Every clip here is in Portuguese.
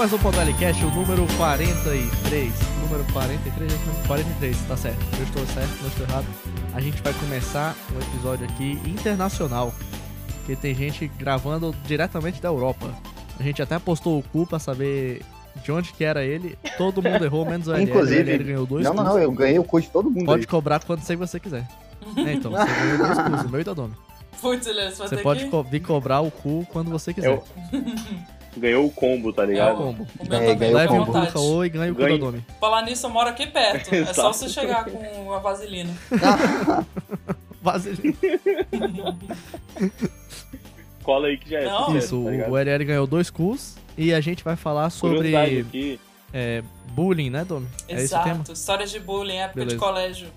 Mais um Podalicast, o número 43. Número 43, 43, tá certo. Eu estou certo, não estou errado. A gente vai começar um episódio aqui internacional. Porque tem gente gravando diretamente da Europa. A gente até postou o cu pra saber de onde que era ele. Todo mundo errou, menos o LL. Inclusive- O LL ganhou dois Não, não, eu ganhei o cu de todo mundo Pode aí. cobrar quando você você quiser. É, então, você ganhou dois cus, o meu e da Domi. Putz, Elias, Você pode que... co- vir cobrar o cu quando você quiser. Eu- Ganhou o combo, tá É o ligado? combo. O meu É, também, fica à Leve o combo. e ganha o cu da Ganhe. Domi. Falar nisso, eu moro aqui perto. É só você chegar com uma vaselina. Vaselina. Cola aí que já é. Não. Isso, tá o LL ganhou dois cus e a gente vai falar sobre é, bullying, né, Domi? É esse o Exato. tema? Histórias de bullying, época Beleza. de colégio.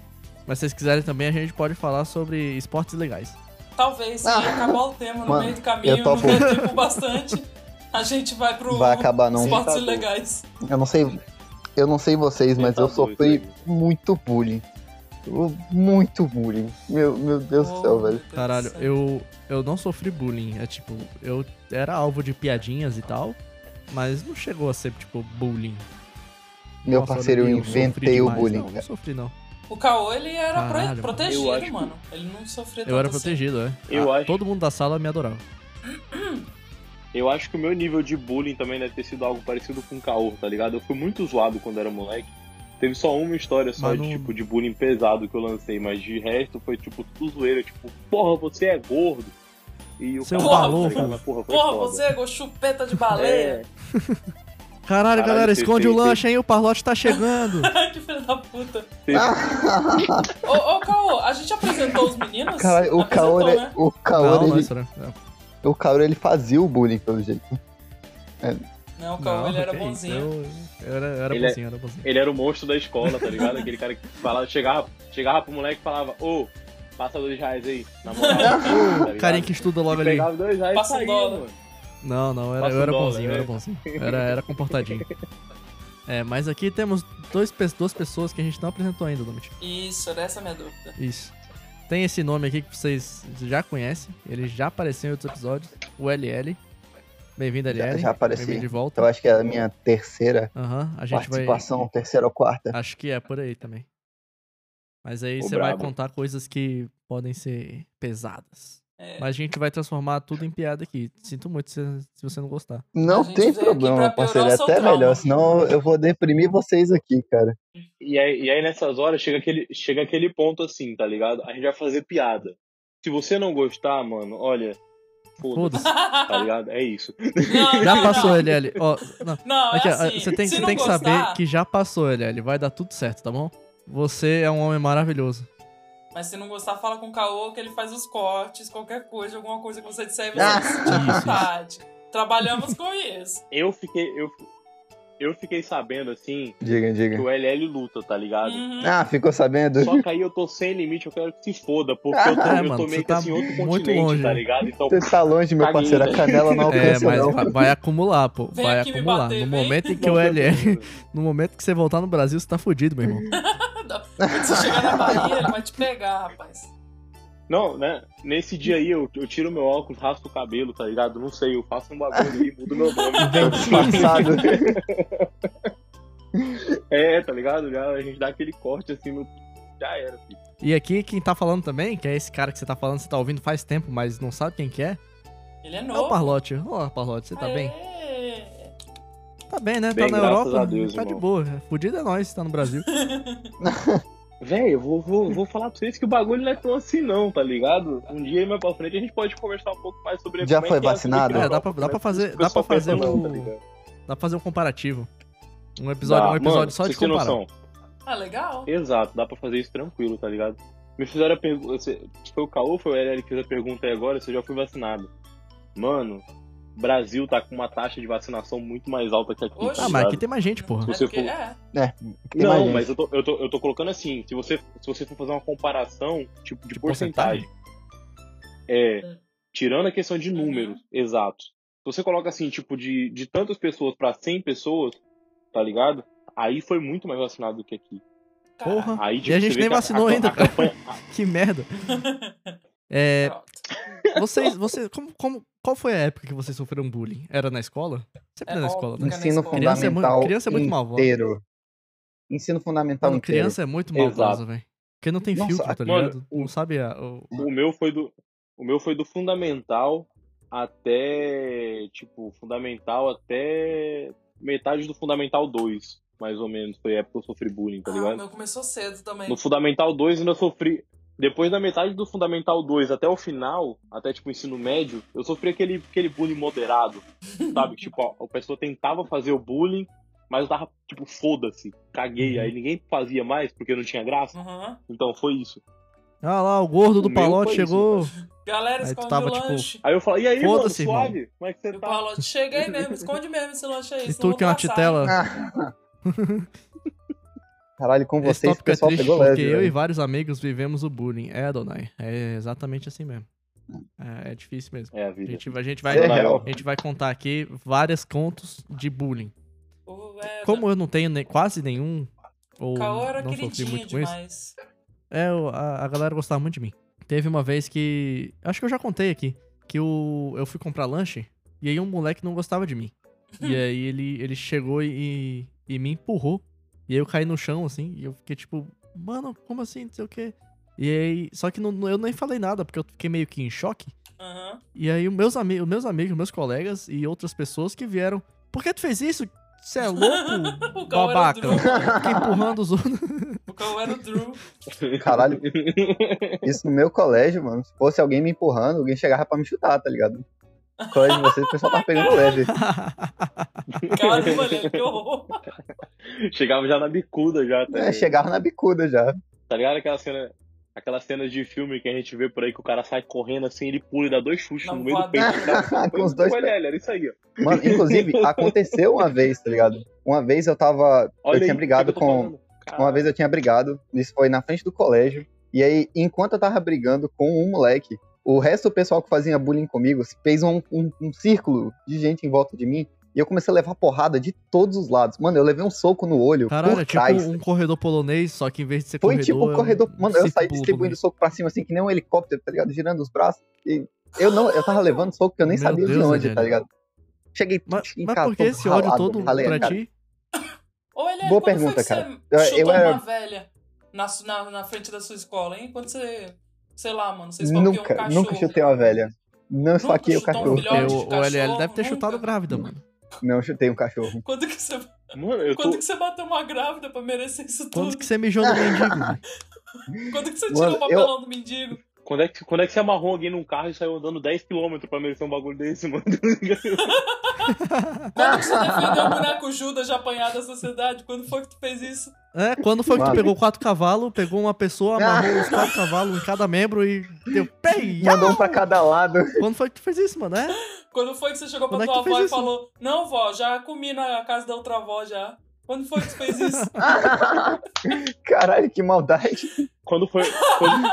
Mas se vocês quiserem também, a gente pode falar sobre esportes legais. Talvez, se Ah. acabar o tema no Mano, meio do caminho, eu não tempo bastante, a gente vai pro Vai acabar não. esportes Tá ilegais. Eu não sei, eu não sei vocês, mas eu Tentador sofri muito bullying. Eu- Muito bullying. Meu, meu Deus do céu, Oh, velho. Caralho, eu, eu não sofri bullying. É tipo, eu era alvo de piadinhas e tal, mas não chegou a ser, tipo, bullying. Meu Nossa, parceiro, eu inventei o demais. bullying, Não, não sofri, não. O Caô, ele era Caralho, mano. protegido, Eu que- mano. Ele não sofria Eu era assim. protegido, é. Eu Ah, acho- Todo mundo da sala me adorava. Eu acho que o meu nível de bullying também deve ter sido algo parecido com o Caô, tá ligado? Eu fui muito zoado quando era moleque. Teve só uma história só Mas de, não- tipo, de bullying pesado que eu lancei, mas de resto foi, tipo, tudo zoeira. Tipo, porra, você é gordo. E o Seu cara, balofo. tá ligado? Porra, foi Porra, foda. você é chupeta de baleia. É, Caralho, Caralho, galera, esconde o lanche aí, o Parlote tá chegando. que filho da puta. Ô, ô, Caô, a gente apresentou os meninos? Caralho, o Apresentou, Kaori, né? o não, não, ele. O Kaori, ele fazia o bullying pelo jeito. Não, o Não, ele era bonzinho. Eu, eu era, eu era Ele é- bonzinho, eu era bonzinho. Ele era o monstro da escola, tá ligado? Aquele cara que falava, chegava, chegava pro moleque e falava, ô, passa dois reais aí, na moral. tá? Carinha que estuda logo E ali. Pegava dois reais Passa e saía, dólar. mano. Não, não, era, eu era dólar, bonzinho, eu né? era bonzinho. Eu Era, era comportadinho. É, mas aqui temos dois, duas pessoas que a gente não apresentou ainda, Domit. Isso, era essa a minha dúvida. Isso. Tem esse nome aqui que vocês já conhecem, ele já apareceu em outros episódios, o LL. Bem-vindo, LL. Já, já apareci. De volta. Eu acho que é a minha terceira Aham, a gente vai... participação, terceira ou quarta. Acho que é por aí também. Mas aí Ô, você vai brabo. contar coisas que podem ser pesadas. É, Mas a gente vai transformar tudo em piada aqui. Sinto muito se, se você não gostar. Não tem problema, parceiro. É até trauma. melhor, senão eu vou deprimir vocês aqui, cara. E aí, e aí nessas horas chega aquele, chega aquele ponto assim, tá ligado? A gente vai fazer piada. Se você não gostar, mano, olha, foda-se, Foda-se. tá ligado? É isso. Não, Já não, passou, não. LL. Ó, não. Não, é Aqui, ó, assim, você tem, se você não tem que gostar, saber que já passou, LL. Vai dar tudo certo, tá bom? Você é um homem maravilhoso. Mas se não gostar, fala com o Caô que ele faz os cortes, qualquer coisa, alguma coisa que você disser, você Ah. sentir vontade. Trabalhamos com isso. Eu fiquei, eu, eu fiquei sabendo, assim, Diga, que diga. o LL luta, tá ligado? Uhum. Ah, ficou sabendo? Só que aí eu tô sem limite, eu quero que se foda, porque eu tô, É, eu mano, tô você meio que tá assim, em outro muito continente, longe, tá né? ligado? Então, Você tá longe, meu parceiro. A velho. canela não É, alcança, mas não. vai, vai acumular, pô. Vem vai acumular. bater, no vem. momento em que o LL. No momento que você voltar no Brasil, você tá fudido, meu irmão. Quando você chegar na Bahia, ele vai te pegar, rapaz. Não, né? Nesse dia aí eu, eu tiro meu óculos, raspo o cabelo, tá ligado? Não sei, eu faço um bagulho aí, mudo meu nome. Bem disfarçado. É, tá ligado? Já, a gente dá aquele corte assim no. Já era, filho. E aqui, quem tá falando também, que é esse cara que você tá falando, você tá ouvindo faz tempo, mas não sabe quem que é, Ele é é novo. o Parlote. Ô, Parlote, você tá bem? É. Tá bem, né? Bem, tá na Europa, a Deus, tá de irmão. boa. Fudido é nós, tá no Brasil. Véi, eu vou, vou, vou falar pra vocês que o bagulho não é tão assim, não, tá ligado? Um dia mais pra frente a gente pode conversar um pouco mais sobre Já é foi é vacinado? É, dá pra- dá pra fazer- dá pra fazer não, o- tá ligado? Dá pra fazer um comparativo. Um episódio, Dá. um episódio Mano, só de comparar. noção. Ah, legal. Exato, dá pra fazer isso tranquilo, tá ligado? Me fizeram a pergunta. Foi o Caô ou foi o LL que fez a pergunta aí agora se eu já fui vacinado? Mano, Brasil tá com uma taxa de vacinação muito mais alta que aqui. Oxe. tá Ah, mas aqui tem mais gente, porra. É Você for- é. Tem mais Não, mas eu tô, eu, tô, eu tô colocando assim, se você, se você for fazer uma comparação, tipo, de, De porcentagem, é, Hum. tirando a questão de Uhum. números, exatos. Se você coloca assim, tipo, de, de tantas pessoas pra 100 pessoas, tá ligado? Aí foi muito mais vacinado do que aqui. Porra. Aí, tipo, E a gente nem vacinou a, ainda, a cara. campanha- Que merda. É, vocês, você, como, como, qual foi a época que vocês sofreram bullying? Era na escola? Sempre É na escola, né? é na Ensino. Criança é mu- fundamental criança é muito malvada. inteiro. Ensino fundamental Mano, inteiro. criança é muito Exato. maldosa, velho. Porque não tem Nossa, filtro, tá mano, ligado? Não sabe a, o- O meu foi do. O meu foi do fundamental até. Tipo, fundamental até metade do fundamental 2, mais ou menos. Foi a época que eu sofri bullying, tá Ah, o ligado? meu começou cedo também. No fundamental 2 ainda sofri. Depois da metade do fundamental 2 até o final, até tipo ensino médio, eu sofri aquele, aquele bullying moderado. Sabe? tipo, a, a pessoa tentava fazer o bullying, mas eu tava, tipo, foda-se, caguei. Uhum. Aí ninguém fazia mais porque não tinha graça. Uhum. Então foi isso. Ah lá, o gordo do O palote foi isso, chegou. Galera, Aí esconde tava, o tipo, lanche. Aí eu falei, e aí, mano, Foda-se, irmão. suave? Como é que E você o tá? Palote, chega aí mesmo, esconde mesmo esse lanche aí. E senão tu que é vou passar, titela. Caralho, com Esse vocês o tópico é pessoal triste pegou porque leve. eu e vários amigos vivemos o bullying. É, Adonai. É exatamente assim mesmo. É, é difícil mesmo. É a A vida. gente, a gente vai, É real. a gente vai contar aqui vários contos de bullying. O- é, Como eu não tenho ne- quase nenhum, ou O não sofri queridinho muito com isso, demais. é, o- a, a galera gostava muito de mim. Teve uma vez que. Acho que eu já contei aqui. Que o, eu fui comprar lanche e aí um moleque não gostava de mim. E aí ele, ele chegou e, e me empurrou. E aí eu caí no chão, assim, e eu fiquei tipo, mano, como assim? Não sei o quê. E aí. Só que não- eu nem falei nada, porque eu fiquei meio que em choque. Aham. E aí os meus, ami os meus amigos, meus colegas e outras pessoas que vieram. Por que tu fez isso? Você é louco, O Caô era o babaca? Drew. Fica empurrando os outros. O era o Drew. Caralho, isso no meu colégio, mano. Se fosse alguém me empurrando, alguém chegava pra me chutar, tá ligado? Colégio de vocês, o pessoal tava pegando leve. Caramba, né? Que horror. Chegava já na bicuda já, tá, É, chegava na bicuda já. tá ligado? Aquela cena, aquelas cenas de filme que a gente vê por aí que o cara sai correndo assim, ele pula e dá dois chutes no meio do peito. do cara. Com os dois ele, era isso aí, ó. Mano, inclusive, aconteceu uma vez, tá ligado? Uma vez eu tava. Olha eu tinha aí, brigado com. Uma vez eu tinha brigado, isso foi na frente do colégio. E aí, enquanto eu tava brigando com um moleque, o resto do pessoal que fazia bullying comigo fez um, um- um círculo de gente em volta de mim. E eu comecei a levar porrada de todos os lados. Mano, eu levei um soco no olho Caralho, por é tipo trás. um corredor polonês, só que em vez de ser Foi corredor. tipo é um um corredor. Mano, eu saí distribuindo polonês. soco pra cima, assim, que nem um helicóptero, tá ligado? Girando os braços. E eu não, eu tava levando soco que eu nem Meu sabia de Deus, onde, Eugênio. tá ligado? Cheguei Mas, em mas casa por que esse ódio todo ralei pra cara. ti? Ô, Eliane, Boa quando pergunta, foi que cara. Você Eu- chutou eu era- uma velha na, na, na frente da sua escola, hein? Quando você. Sei lá, mano, você esfaqueou um Nunca, cachorro. nunca chutei uma velha. Não esfaquei o um cachorro. de Eu, o LL cachorro, deve ter nunca. chutado grávida, mano. Não chutei um cachorro. Quando que você, Mano, eu tô. quando que você bateu uma grávida pra merecer isso tudo? Quando que você mijou no mendigo? velho? Quando que você Mano, tirou o papelão do mendigo? Quando é, que, quando é que você amarrou alguém num carro e saiu andando 10km pra merecer um bagulho desse, mano? Quando que você defendeu o boneco Judas de apanhar da sociedade? Quando foi que tu fez isso? É, quando foi que tu pegou quatro cavalos, pegou uma pessoa, amarrou os quatro cavalos em cada membro e deu pei! Mandou um pra cada lado. Quando foi que tu fez isso, mano? É? Quando foi que você chegou pra Quando é tua tu avó e isso? falou: Não, vó, já comi na casa da outra avó já. Quando foi que tu fez isso? Caralho, que maldade. Quando foi. Quando,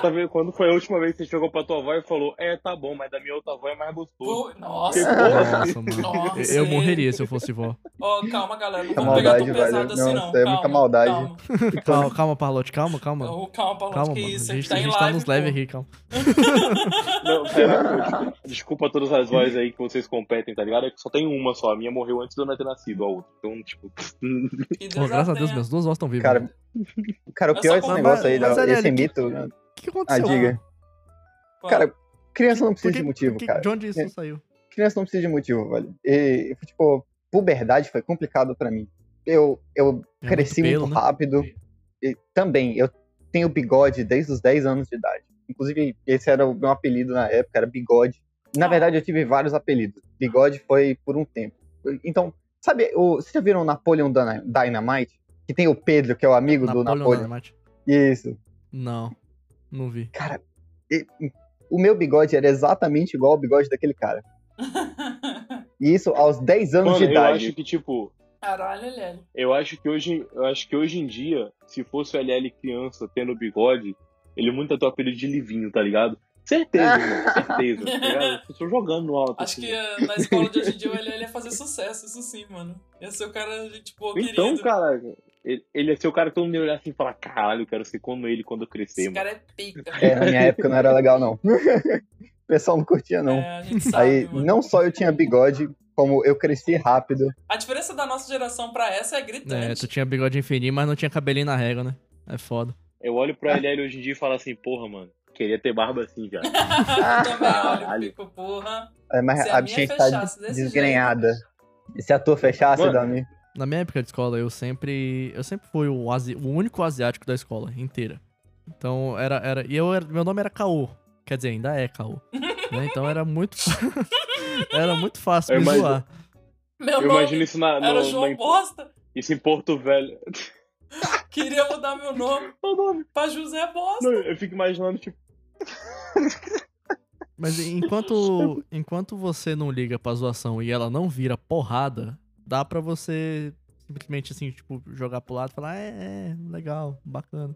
quando, quando foi a última vez que você chegou pra tua avó e falou, é, tá bom, mas da minha outra avó é mais gostoso. Pô, Nossa. Que porra. Nossa, mano. Nossa, Eu- morreria se eu fosse vó. Ó, calma, galera. Não Muita vamos pegar tão maldade, pesado velho. assim, Não, não. isso é muita Calma, maldade. Calma, Calma, calma, Parlote, calma, calma. Ô, calma, Paulo. Calma, que mano. isso? A gente, tá a gente live, tá nos leve aqui, calma. Não, pera, desculpa todas as vozes aí que vocês competem, tá ligado? É que só tem uma só. A minha morreu antes de eu não ter nascido, a outra. Então, tipo. Pô, graças a Deus, minhas duas vozes estão vivas. Cara, cara, o pior é esse negócio aí, Mas, da- Ariel, esse que- mito. O que, que Ah, aconteceu? diga. Pô, Cara, criança não precisa que- de motivo, que- cara. De onde isso saiu? Criança não precisa de motivo, velho. E, tipo, puberdade foi complicado pra mim. Eu, eu É cresci muito muito, pelo, né? rápido. E também, eu tenho bigode desde os 10 anos de idade. Inclusive, esse era o meu apelido na época, era bigode. Na Ah. verdade, eu tive vários apelidos. Bigode foi por um tempo. Então, sabe, o, vocês já viram o Napoleon Dyna- Dynamite? Que tem o Pedro, que é o amigo do Napoleon Napoleon. Dynamite? Isso. Não, não vi. Cara, e- o meu bigode era exatamente igual ao bigode daquele cara. E isso aos 10 anos Mano, de eu idade. acho que, tipo, Caralho, Lélio. eu acho que hoje. Eu acho que hoje em dia, se fosse o LL criança tendo bigode, ele muito ia ter o apelido de Livinho, tá ligado? Certeza, irmão, certeza, tá ligado? Eu tô jogando no alto. Acho assim. que eh, na escola de hoje em dia o LL ia fazer sucesso, isso sim, mano. Ia ser o cara, boa, Então, querido. cara, ele, ele ia ser o cara que todo mundo ia olhar assim e falar: caralho, eu quero ser como ele quando eu crescer, Esse mano. cara é pica. É, na minha época não era legal, não. o pessoal não curtia, não. É, a gente sabe, Aí, mano. não só eu tinha bigode, como eu cresci rápido. A diferença da nossa geração pra essa é É, gritante. tu tinha bigode fininho, mas não tinha cabelinho na régua, né? É foda. Eu olho pro LL hoje em dia e falo assim, porra, mano, queria ter barba assim já. eu também olho, Caralho. fico, porra. É, mas Se a a minha bichinha tá fechasse desse desgrenhada. E se a tua fechasse, Mano. Dami? Na minha época de escola, eu sempre. Eu sempre fui o, asi- o único asiático da escola inteira. Então era. era e eu era- meu nome era Caô. Quer dizer, ainda é Caô. né? Então era muito. era muito fácil Eu me imagino- zoar. Meu Eu imagino isso na, no, era na- João Bosta. isso em Porto Velho. Queria mudar meu nome Meu nome. pra José Bosta. Não, eu fico imaginando, tipo, Mas enquanto, enquanto você não liga pra zoação e ela não vira porrada, dá pra você simplesmente assim, tipo, jogar pro lado e falar, é, é, legal, bacana.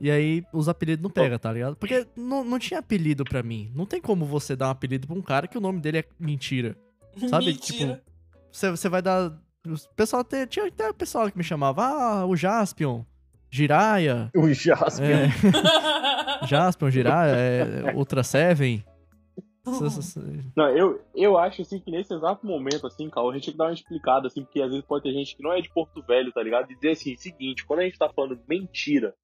E aí os apelidos não pega, tá ligado? Porque não, não tinha apelido pra mim. Não tem como você dar um apelido pra um cara que o nome dele é mentira. Sabe, Mentira. Você, você vai dar. O pessoal te- tinha até o pessoal que me chamava, ah, o Jaspion, Jiraya, O Jaspion. é, Jaspion, Jiraya, é, Ultra Seven. Não, eu, eu acho assim que nesse exato momento, assim, Cal, a gente tem que dar uma explicada, assim, porque às vezes pode ter gente que não é de Porto Velho, tá ligado? E dizer assim, seguinte, quando a gente tá falando mentira,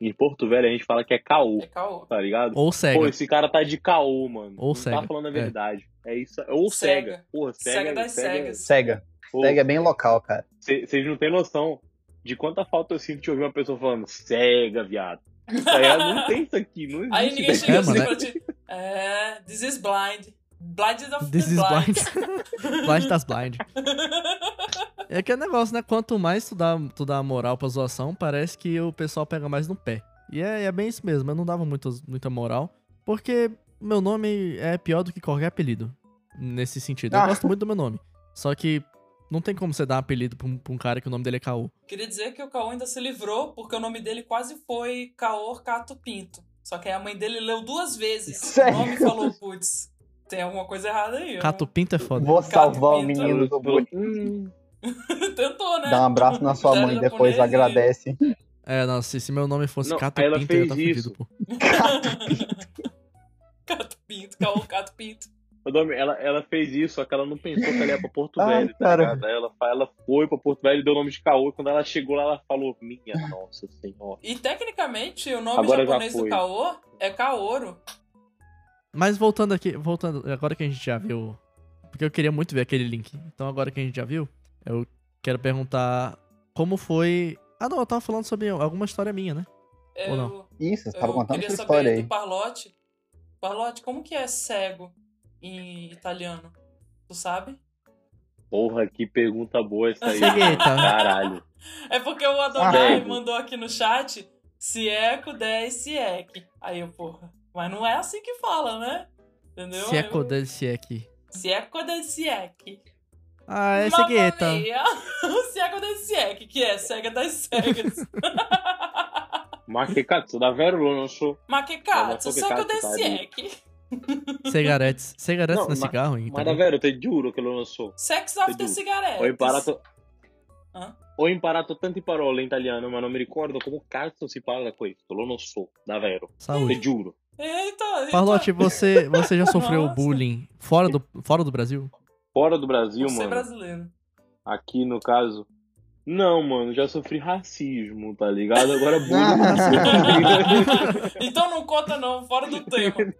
em Porto Velho a gente fala que é caô, É caô. tá ligado? Ou Pô, Sega. esse cara tá de caô, mano. Ou não cega, tá falando a é. verdade. É, isso. Ou Cega. cega. Porra, cega. Cega das cegas. Cega. Pô, Cega é bem local, cara. Vocês não têm noção de quanta falta eu sinto de ouvir uma pessoa falando cega, viado. Tá não tem isso aqui, não existe. Aí ninguém chega É, assim mano, pra ti. É, this is blind. Blind of This the is blind. blind. blind das blind. É aquele negócio, né? Quanto mais tu dá, tu dá moral pra zoação, parece que o pessoal pega mais no pé. E é, é bem isso mesmo, eu não dava muito, muita moral, porque meu nome é pior do que qualquer apelido. Nesse sentido. Eu Ah. gosto muito do meu nome. Só que não tem como você dar um apelido pra um, pra um cara que o nome dele é Caô. Queria dizer que o Caô ainda se livrou, porque o nome dele quase foi Caô Cato Pinto. Só que aí a mãe dele leu duas vezes Sério? o nome e falou, putz, tem alguma coisa errada aí. Cato Pinto é foda. Vou salvar o Pinto. menino do bullying. Hum, Tentou, né? Dá um abraço na sua mãe, depois agradece. É, não, se, se meu nome fosse Não, Cato Pinto, eu ia fez tá fudido, pô. Cato Pinto, Cato Pinto. o nome- ela, ela fez isso, só que ela não pensou que ela ia pra Porto Ai, Velho, tá cara. ligado? Aí ela, ela foi pra Porto Velho e deu o nome de Caô. Quando ela chegou lá, ela falou, minha nossa senhora. E tecnicamente o nome Agora japonês do. Caô é Kaoru. Mas voltando aqui, voltando, agora que a gente já viu. Porque eu queria muito ver aquele link. Então agora que a gente já viu, eu quero perguntar como foi. Ah não, eu tava falando sobre alguma história minha, né? Eu, Ou não? Isso, você tava eu contando saber história aí. do Parlotte. Parlotte, como que é cego em italiano? Tu sabe? Porra, que pergunta boa essa aí. Caralho. É porque o Adonai Ah. mandou aqui no chat Sieco 10 Siek. Aí eu, porra, mas não é assim que fala, né? Entendeu? É eu- Codel Siek. Sieco 10 Siek. Ah, é Segueta. O Sieco 10 Siek, que é cega das cegas. Ma che cazzo, davvero non so. Mas que cazzo, que Sieco cazzo 10 ali? Siek. Cigarettes. Cigarettes Não, não é ma- cigarro, hein? Ma davvero, te giuro che lo non so. Sex after cigarettes. Ho imparato. Ah? Ho imparato tante parole in italiano, ma non mi ricordo come cazzo si parla questo. Lo non so, davvero. Te Saúde. giuro. Eita, eita. Parlotte, você, você já sofreu bullying fora do, fora do Brasil? Fora do Brasil, Você é mano. brasileiro. Aqui no caso. Não, mano, já sofri racismo, tá ligado? Agora bullying. Então não conta não, fora do tema.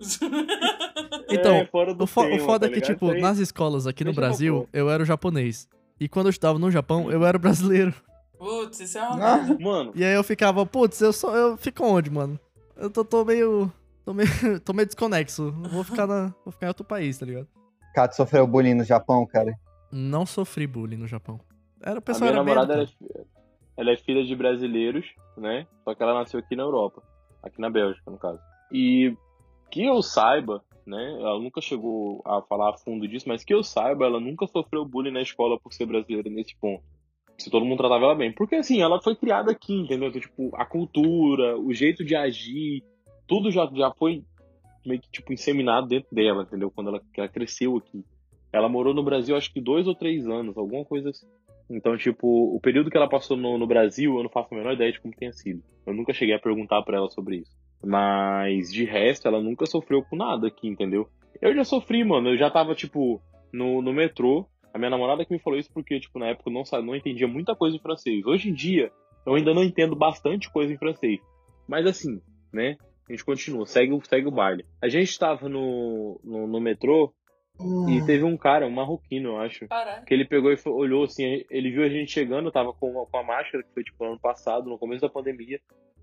Então, é, fora do O, fo- o tema, foda tá é que, ligado? tipo, aí- nas escolas aqui no Deixa Brasil, eu era o japonês. E quando eu estudava no Japão, eu era o brasileiro. Putz, isso é uma Ah. Mano, E aí eu ficava, putz, eu sou. Eu fico onde, mano? Eu tô, tô meio. Tô meio, tô meio desconexo. Vou ficar, na, vou ficar em outro país, tá ligado? Cato sofreu bullying no Japão, cara. Não sofri bullying no Japão. Era, o a pessoal minha era namorada educado. é, ela é filha de brasileiros, né? Só que ela nasceu aqui na Europa. Aqui na Bélgica, no caso. E que eu saiba, né? Ela nunca chegou a falar a fundo disso, mas que eu saiba, ela nunca sofreu bullying na escola por ser brasileira nesse ponto. Se todo mundo tratava ela bem. Porque assim, ela foi criada aqui, entendeu? Então, tipo, a cultura, o jeito de agir, tudo já, já foi meio que, tipo, inseminado dentro dela, entendeu? Quando ela, ela cresceu aqui. Ela morou no Brasil, acho que dois ou três anos, alguma coisa assim. Então, tipo, o período que ela passou no, no Brasil, eu não faço a menor ideia de como tenha sido. Eu nunca cheguei a perguntar pra ela sobre isso. Mas, de resto, ela nunca sofreu com nada aqui, entendeu? Eu já sofri, mano. Eu já tava, tipo, no, no metrô. A minha namorada que me falou isso porque, tipo, na época eu não, não entendia muita coisa em francês. Hoje em dia, eu ainda não entendo bastante coisa em francês. Mas assim, né? A gente continua, segue, segue o baile. A gente tava no, no, no metrô e teve um cara, um marroquino, eu acho, Caralho. que ele pegou e foi- olhou assim, ele viu a gente chegando, tava com, uma- com a máscara, que foi tipo ano passado, no começo da pandemia.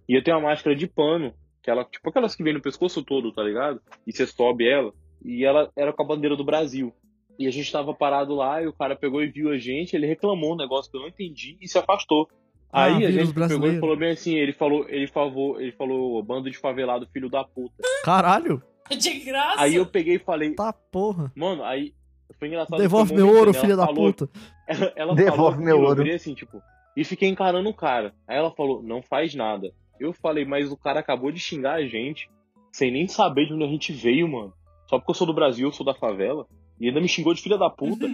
E eu tenho uma máscara de pano, que ela, tipo aquelas que vem no pescoço todo, tá ligado? E você sobe ela, e ela era com a bandeira do Brasil. E a gente tava parado lá, e o cara pegou e viu a gente, ele reclamou um negócio que eu não entendi e se afastou. Ah, Aí a gente pegou e falou bem assim, ele falou, ele falou, ele falou, bando de favelado, filho da puta. Caralho, De graça. Aí eu peguei e falei, tá porra. mano, aí foi engraçado. Devolve meu ouro, filha da falou- puta. Ela, ela Devolve falou meu ouro. Eu virei assim, tipo, e fiquei encarando o cara. Aí ela falou, não faz nada. Eu falei, mas o cara acabou de xingar a gente, sem nem saber de onde a gente veio, mano. Só porque eu sou do Brasil, eu sou da favela. E ainda me xingou de filha da puta.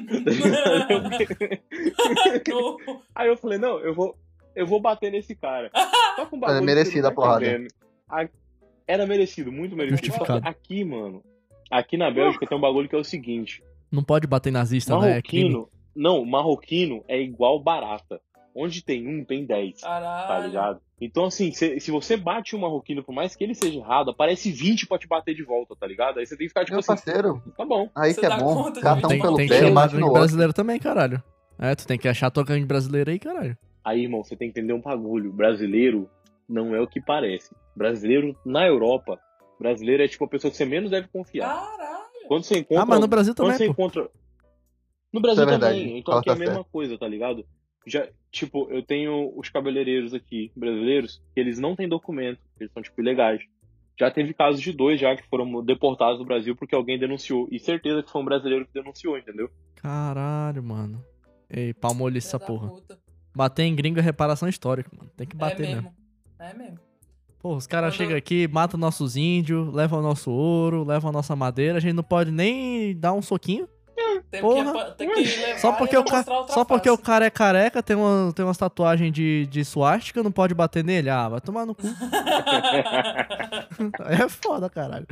Aí eu falei, não, eu vou, eu vou bater nesse cara. Só com um bagulho você não a porrada. entendendo. Era merecido, muito merecido. Justificado. Só que aqui, mano, aqui na Bélgica tem um bagulho que é o seguinte. Não pode bater nazista, né? É. Marroquino, não, marroquino é igual barata. Onde tem um, tem dez, Caralho. tá ligado? Então, assim, se, se você bate um marroquino, por mais que ele seja errado, aparece 20 pra te bater de volta, tá ligado? Aí você tem que ficar tipo Meu assim, parceiro, tá bom. aí Você que é bom. de Cada um Tem, pelo tem que pé, chamar outro. brasileira também, caralho. É, tu tem que achar tua gangue brasileira aí, caralho. Aí, irmão, você tem que entender um bagulho. Brasileiro não é o que parece. Brasileiro, na Europa, brasileiro é tipo a pessoa que você menos deve confiar. Caralho. Quando você encontra. Ah, mas no Brasil quando também, você pô. encontra. No Brasil é também. Então Ela aqui é a tá mesma coisa, tá ligado? Já, tipo, eu tenho os cabeleireiros aqui, brasileiros, que eles não têm documento, eles são, tipo, ilegais. Já teve casos de dois já que foram deportados do Brasil porque alguém denunciou. E certeza que foi um brasileiro que denunciou, entendeu? Caralho, mano. Ei, palmolice essa porra. puta. Bater em gringo é reparação histórica, mano. Tem que bater é mesmo. mesmo. É mesmo. Pô, os caras Quando- chegam aqui, matam nossos índios, levam o nosso ouro, levam a nossa madeira, a gente não pode nem dar um soquinho. Tem Porra. que, que levar Só porque, e o, ca... Só porque o cara é careca, tem uma, tem umas tatuagens de, de suástica, não pode bater nele. Ah, vai tomar no cu. É foda, caralho.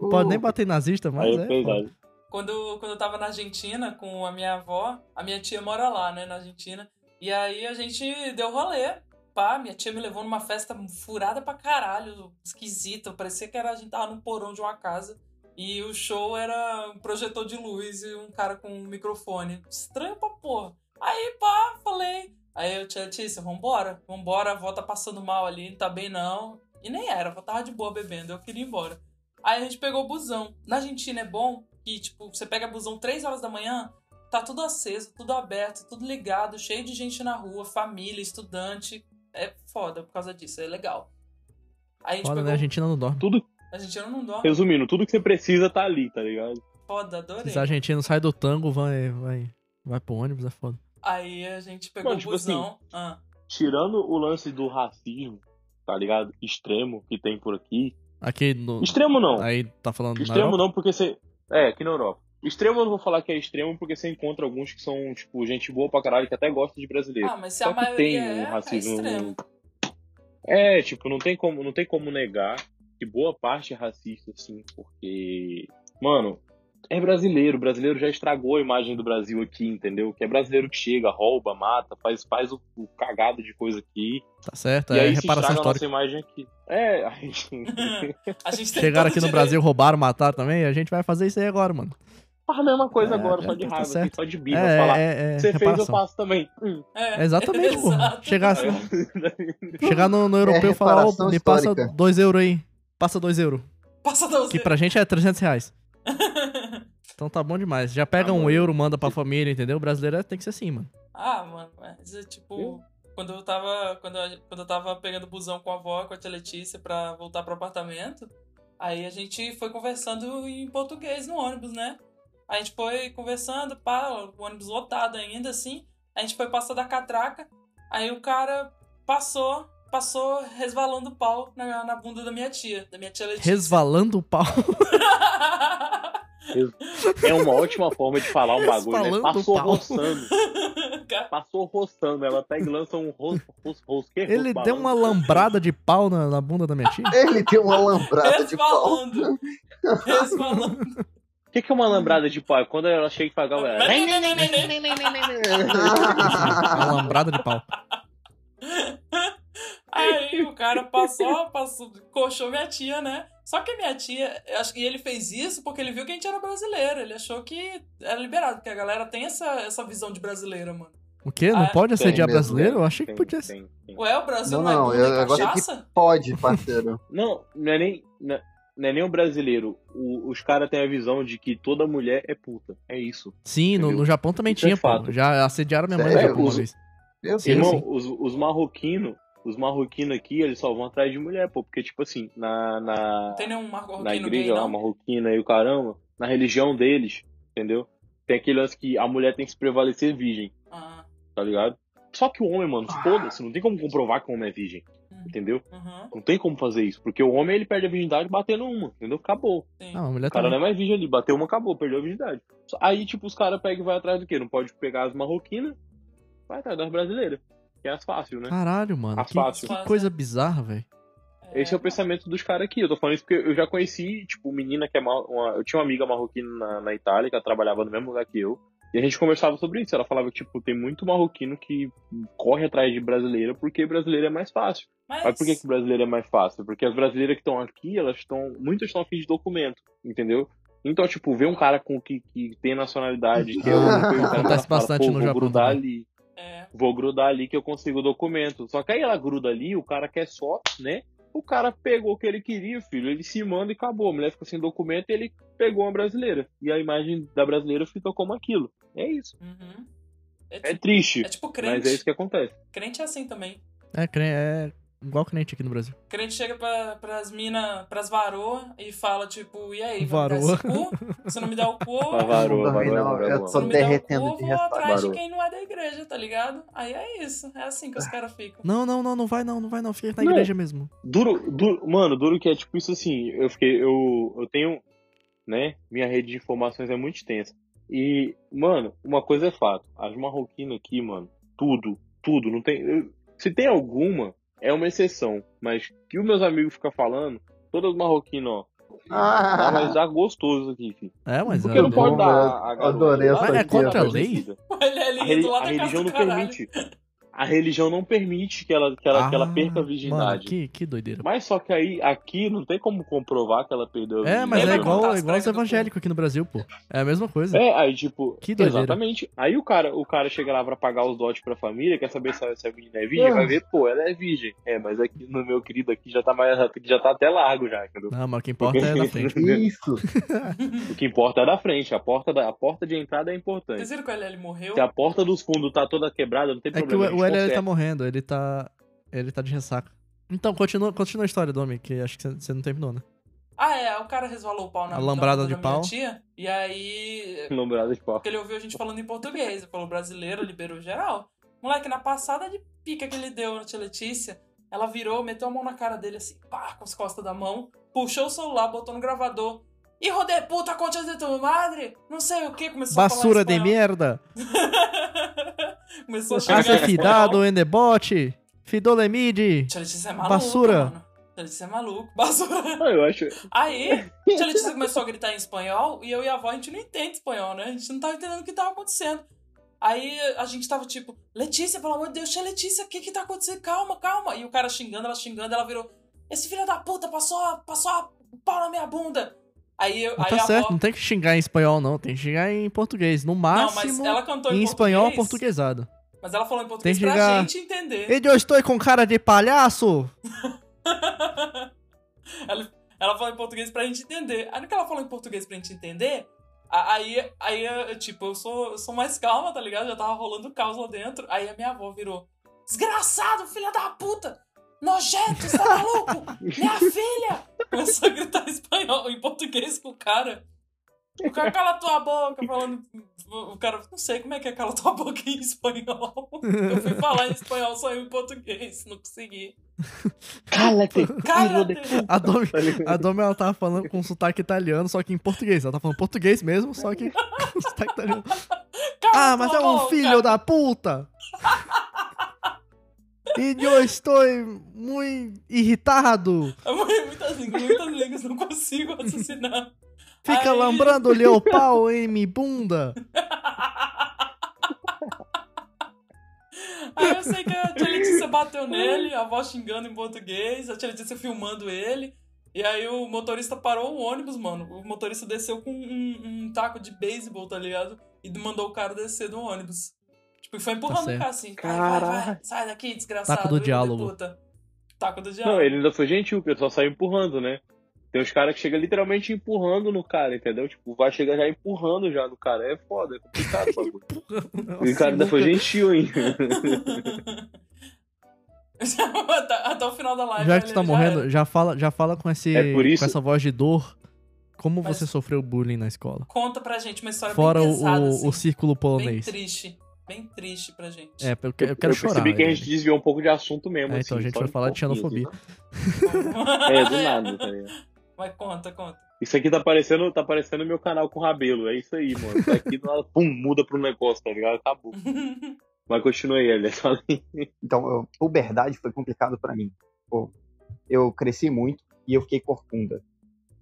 Não pode nem bater nazista, mas Aí é. é foda. quando, quando eu tava na Argentina com a minha avó, a minha tia mora lá, né, na Argentina. E aí a gente deu rolê. Pá, minha tia me levou numa festa furada pra caralho, esquisita. Parecia que era, a gente tava num porão de uma casa. E o show era um projetor de luz e um cara com um microfone. Estranho pra porra. Aí, pá, falei. Aí eu, tia Letícia, vambora, vambora, a avó tá passando mal ali, não tá bem não. E nem era, a avó tava de boa bebendo, eu queria ir embora. Aí a gente pegou o busão. Na Argentina é bom que, tipo, você pega busão 3 horas da manhã, tá tudo aceso, tudo aberto, tudo ligado, cheio de gente na rua, família, estudante. É foda por causa disso, é legal. Aí a gente Foda, pegou. né? A Argentina não dorme. Tudo, A Argentina não dorme. resumindo, tudo que você precisa tá ali, tá ligado? Foda, adorei. Se a Argentina sai do tango, vai, vai, vai pro ônibus, é foda. Aí a gente pegou Mano, o tipo busão. Ah, Tirando o lance do racismo, tá ligado? Extremo que tem por aqui. Aqui no. Extremo não. Aí tá falando Extremo não, porque você. É, aqui na Europa. Extremo eu não vou falar que é extremo, porque você encontra alguns que são, tipo, gente boa pra caralho, que até gosta de brasileiro. Ah, mas se Só a que maioria tem é, um é racismo. extremo. É, tipo, não tem como, não tem como negar que boa parte é racista, assim, porque. Mano, é brasileiro. O brasileiro já estragou a imagem do Brasil aqui, entendeu? Que é brasileiro que chega, rouba, mata, faz, faz o, o cagado de coisa aqui. Tá certo, e é aí se reparação estraga a nossa histórica. imagem aqui. É, a gente. A gente Chegaram aqui no direito. Brasil, roubaram, mataram também, a gente vai fazer isso aí agora, mano. Faz a mesma coisa É, agora, é, só de tá raiva, certo. aqui, só de biba, É, falar. é, é, Você fez, eu reparação. faço também. Hum. É, Exatamente, pô. Chegar assim, chegar no, no europeu e falar, reparação me passa. 2 euros aí. Passa 2 euros. Passa da Que pra gente é 300 reais. Então tá bom demais. Já pega Ah, um mano. euro, manda pra família, entendeu? O brasileiro tem que ser assim, mano. Ah, mano, mas é tipo. Quando eu tava. Quando eu, quando eu tava pegando busão com a avó, com a tia Letícia, pra voltar pro apartamento, aí a gente foi conversando em português no ônibus, né? A gente foi conversando, pá, o ônibus lotado ainda, assim. A gente foi passar da catraca, aí o cara passou, passou resvalando o pau na, na bunda da minha tia, da minha tia Letícia. Resvalando o pau. É uma ótima forma de falar um bagulho, né? Passou pau. roçando. Passou roçando. Ela pega e lança um rosto. Rosto, rosto, que Ele deu uma lambrada de pau na, na bunda da minha tia. Ele tem uma lambrada de pau. Resvalando. Resvalando. O que, que é uma lambrada de pau? Quando ela chega e fala, galera. Alambrada de pau. Aí o cara passou, passou, coxou minha tia, né? Só que minha tia, acho que ele fez isso porque ele viu que a gente era brasileiro. Ele achou que era liberado, porque a galera tem essa, essa visão de brasileira, mano. O quê? Não Ah, pode assediar mesmo, brasileiro? Eu achei que Tem, podia ser. Ué, o Brasil Não, não, não, é eu- e cachaça? Pode, parceiro. Não, não é nem. Não não é nem o brasileiro. O- os caras têm a visão de que toda mulher é puta. É isso. Sim, no, no Japão também Isso é tinha, pô. fato. Já assediaram minha mãe no? Japão uma Os- vez. Meu Sim. Irmão, sim. os, os marroquinos, os marroquinos aqui, eles só vão atrás de mulher, pô. Porque, tipo assim, na. na Não tem nenhum Marco na Roquino gay, igreja lá, não? marroquina e o caramba, na religião deles, entendeu? Tem aquele lance que a mulher tem que se prevalecer virgem, Ah, tá ligado? Só que o homem, mano, foda-se, não tem como comprovar que o homem é virgem, entendeu? uhum, Não tem como fazer isso, porque o homem ele perde a virgindade batendo uma, entendeu? Acabou. sim. Ah, a mulher O cara não também. é mais virgem ali, bateu uma, acabou, perdeu a virgindade. Aí, tipo, os caras pegam e vai atrás do quê? Não pode pegar as marroquinas, vai atrás das brasileiras, que é as fácil, né? Caralho, mano. As Que, fácil. que coisa bizarra, velho. Esse é o pensamento dos caras aqui. Eu tô falando isso porque eu já conheci, tipo, menina que é mar... uma... Eu tinha uma amiga marroquina na, na Itália, que ela trabalhava no mesmo lugar que eu. E a gente conversava sobre isso. Ela falava, tipo, tem muito marroquino que corre atrás de brasileira porque brasileira é mais fácil. Mas, Mas por que, que brasileira é mais fácil? Porque as brasileiras que estão aqui, elas estão. Muitas estão a fim de documento, entendeu? Então, tipo, ver um cara com que, que tem nacionalidade, que é o que o cara acontece fala, bastante "Pô, no vou Japão grudar também. ali é, vou grudar ali que eu consigo o documento. Só que aí ela gruda ali, o cara quer só, né? O cara pegou o que ele queria, filho. Ele se manda e acabou. A mulher fica sem documento e ele pegou uma brasileira. E a imagem da brasileira fica como aquilo. É isso. uhum. é, É tipo, triste. é tipo mas crente. é isso que acontece. Crente é assim também. É, cre- é igual crente aqui no Brasil. Crente chega pra, pras minas, pras varoas e fala, tipo, e aí, Varoa. cu? Se não me der o cu, Mas varou, eu tô derretendo cu, de vou atrás de quem não é da igreja, tá ligado? Aí é isso. É assim que os caras ficam. Não, não, não, não vai não, não vai não. Fica na Não. igreja mesmo. Duro, duro, mano, duro que é tipo isso assim. Eu fiquei, eu, eu tenho, né? Minha rede de informações é muito extensa. E, mano, uma coisa é fato. As marroquinas aqui, mano, tudo, tudo, não tem. se tem alguma, é uma exceção. Mas que os meus amigos ficam falando, todas marroquinas, ó. Dá, mas Ah, dá gostoso aqui, filho. É, mas Porque não pode dar a garota. Adorei essa não é contra a lei? Ele é A, lindo reli- lá a religião não caralho. permite. A religião não permite que ela, que ela, que ela Ah, perca a Mano, virgindade. que, que doideira. Mas só que aí, aqui, não tem como comprovar que ela perdeu a É, mas Ele é virgindade. contar igual, as é igual os evangélicos aqui no Brasil, pô. É a mesma coisa. É, aí tipo, Que doideira. exatamente. Aí o cara, o cara chega lá pra pagar os dotes pra família, quer saber se a, se a menina é virgem, Ah. vai ver, pô, ela é virgem. É, mas aqui no meu querido aqui já tá mais, já tá até largo já, entendeu? Não, mas o que importa é na frente. isso. O que importa é da frente, a porta, da, a porta de entrada é importante. Vocês viram que o LL morreu? Se a porta dos fundos tá toda quebrada, não tem É que o, problema. a gente o Ele tá morrendo, ele tá. Ele tá de ressaca. Então, continua, continua a história, Domi, que acho que você- não terminou, né? Ah, é. O cara resvalou o pau na A lambrada na de pau. tia. E aí. Lembrado de pau. Porque ele ouviu a gente falando em português. Ele falou brasileiro, liberou geral. Moleque, na passada de pica que ele deu na tia Letícia, ela virou, meteu a mão na cara dele assim, pá, com as costas da mão, puxou o celular, botou no gravador. Hijo de puta, concha de tu madre! Não sei o que, começou Basura a de falar em merda! começou a em espanhol. fidado en the bot! Fidolemide! Tia Letícia é maluca, Basura. mano. Tia Letícia é maluco. Basura. Ah, eu acho. Aí, tia Letícia começou a gritar em espanhol e eu e a avó, a gente não entende espanhol, né? A gente não tava entendendo o que tava acontecendo. Aí a gente tava tipo, Letícia, pelo amor de Deus, tia Letícia, o que que tá acontecendo? Calma, calma. E o cara xingando, ela xingando, ela virou, esse filho da puta passou, passou o pau na minha bunda. Aí, Não aí tá certo, avó... não tem que xingar em espanhol, não. Tem que xingar em português. No Não, máximo, cantou em em espanhol portuguesado. Mas ela falou em português Tem que pra xingar. gente entender. E eu estou com cara de palhaço! ela, ela falou em português pra gente entender. Aí no que ela falou em português pra gente entender, aí, aí eu, tipo, eu sou, eu sou mais calma, tá ligado? Já tava rolando caos lá dentro. Aí a minha avó virou: Desgraçado, filha da puta! Nojento, você tá maluco? Minha filha! Começou a gritar em espanhol, em português com o cara. O cara cala tua boca, falando. O cara, não sei como é que é cala tua boca em espanhol. Eu fui falar em espanhol, saiu em português, não consegui. Cala-te! Cala-te! A Domi, a Domi ela tava falando com sotaque italiano, só que em português. Ela tá falando português mesmo, só que com sotaque italiano. Cala Ah, mas é um boca! filho da puta! E eu estou muito irritado. Mu- Muitas línguas, muitas línguas, não consigo raciocinar. Fica Aí- lambrando-lhe o pau em me bunda. Aí eu sei que a tia Letícia bateu nele, a avó xingando em português, a tia Letícia filmando ele. E aí o motorista parou o ônibus, mano. O motorista desceu com um, um taco de beisebol, tá ligado? E mandou o cara descer do ônibus. Tipo, e foi empurrando Tá o cara assim. Vai, vai, vai. Caralho. Sai daqui, desgraçado. Taco do diálogo. puta. Taco do diálogo. Não, ele ainda foi gentil, porque ele só saiu empurrando, né? Tem uns caras que chegam literalmente empurrando no cara, entendeu? Tipo, vai chegar já empurrando já no cara. É foda, é complicado o bagulho. E o cara ainda foi gentil, hein? até, o final da live. Já que tá já morrendo, era. já fala, já fala com, esse, É por isso- com essa voz de dor. Como Mas- você sofreu bullying na escola? Conta pra gente uma história Fora bem o, pesada, o, assim. o círculo Bem polonês. triste. Bem triste pra gente. É, eu, que- eu quero eu chorar. percebi que a né, gente desviou um pouco de assunto mesmo. É, assim, então a gente vai um falar de xenofobia. assim. É, do nada, tá ligado? Mas conta, conta. Isso aqui tá parecendo, tá parecendo meu canal com Rabelo. É isso aí, mano. Isso aqui do nada, pum, muda pro negócio, tá ligado? Acabou. Mas continue aí, Elias. Fala aí. Então, eu, puberdade foi complicado pra mim. Pô, eu cresci muito e eu fiquei corcunda.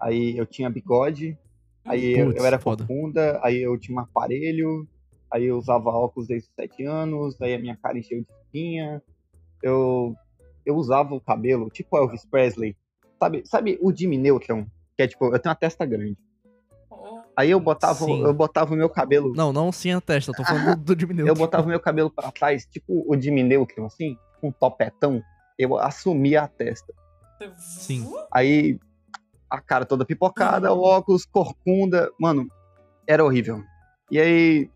Aí eu tinha bigode, aí eu, Putz, eu era foda. corcunda, aí eu tinha um aparelho, aí eu usava óculos desde os 7 anos, aí a minha cara encheu de espinha. Eu, eu usava o cabelo, tipo Elvis Presley. Sabe, sabe o Jimmy Neutron? Que é tipo, eu tenho uma testa grande. Oh, Aí eu botava, Sim. eu botava o meu cabelo Não, não sim a testa, eu tô falando do, diminuto. eu botava o meu cabelo pra trás, tipo o Jimmy Neutron, assim, com um topetão. Eu assumia a testa. Sim. Aí a cara toda pipocada, o óculos, corcunda. Mano, era horrível. E aí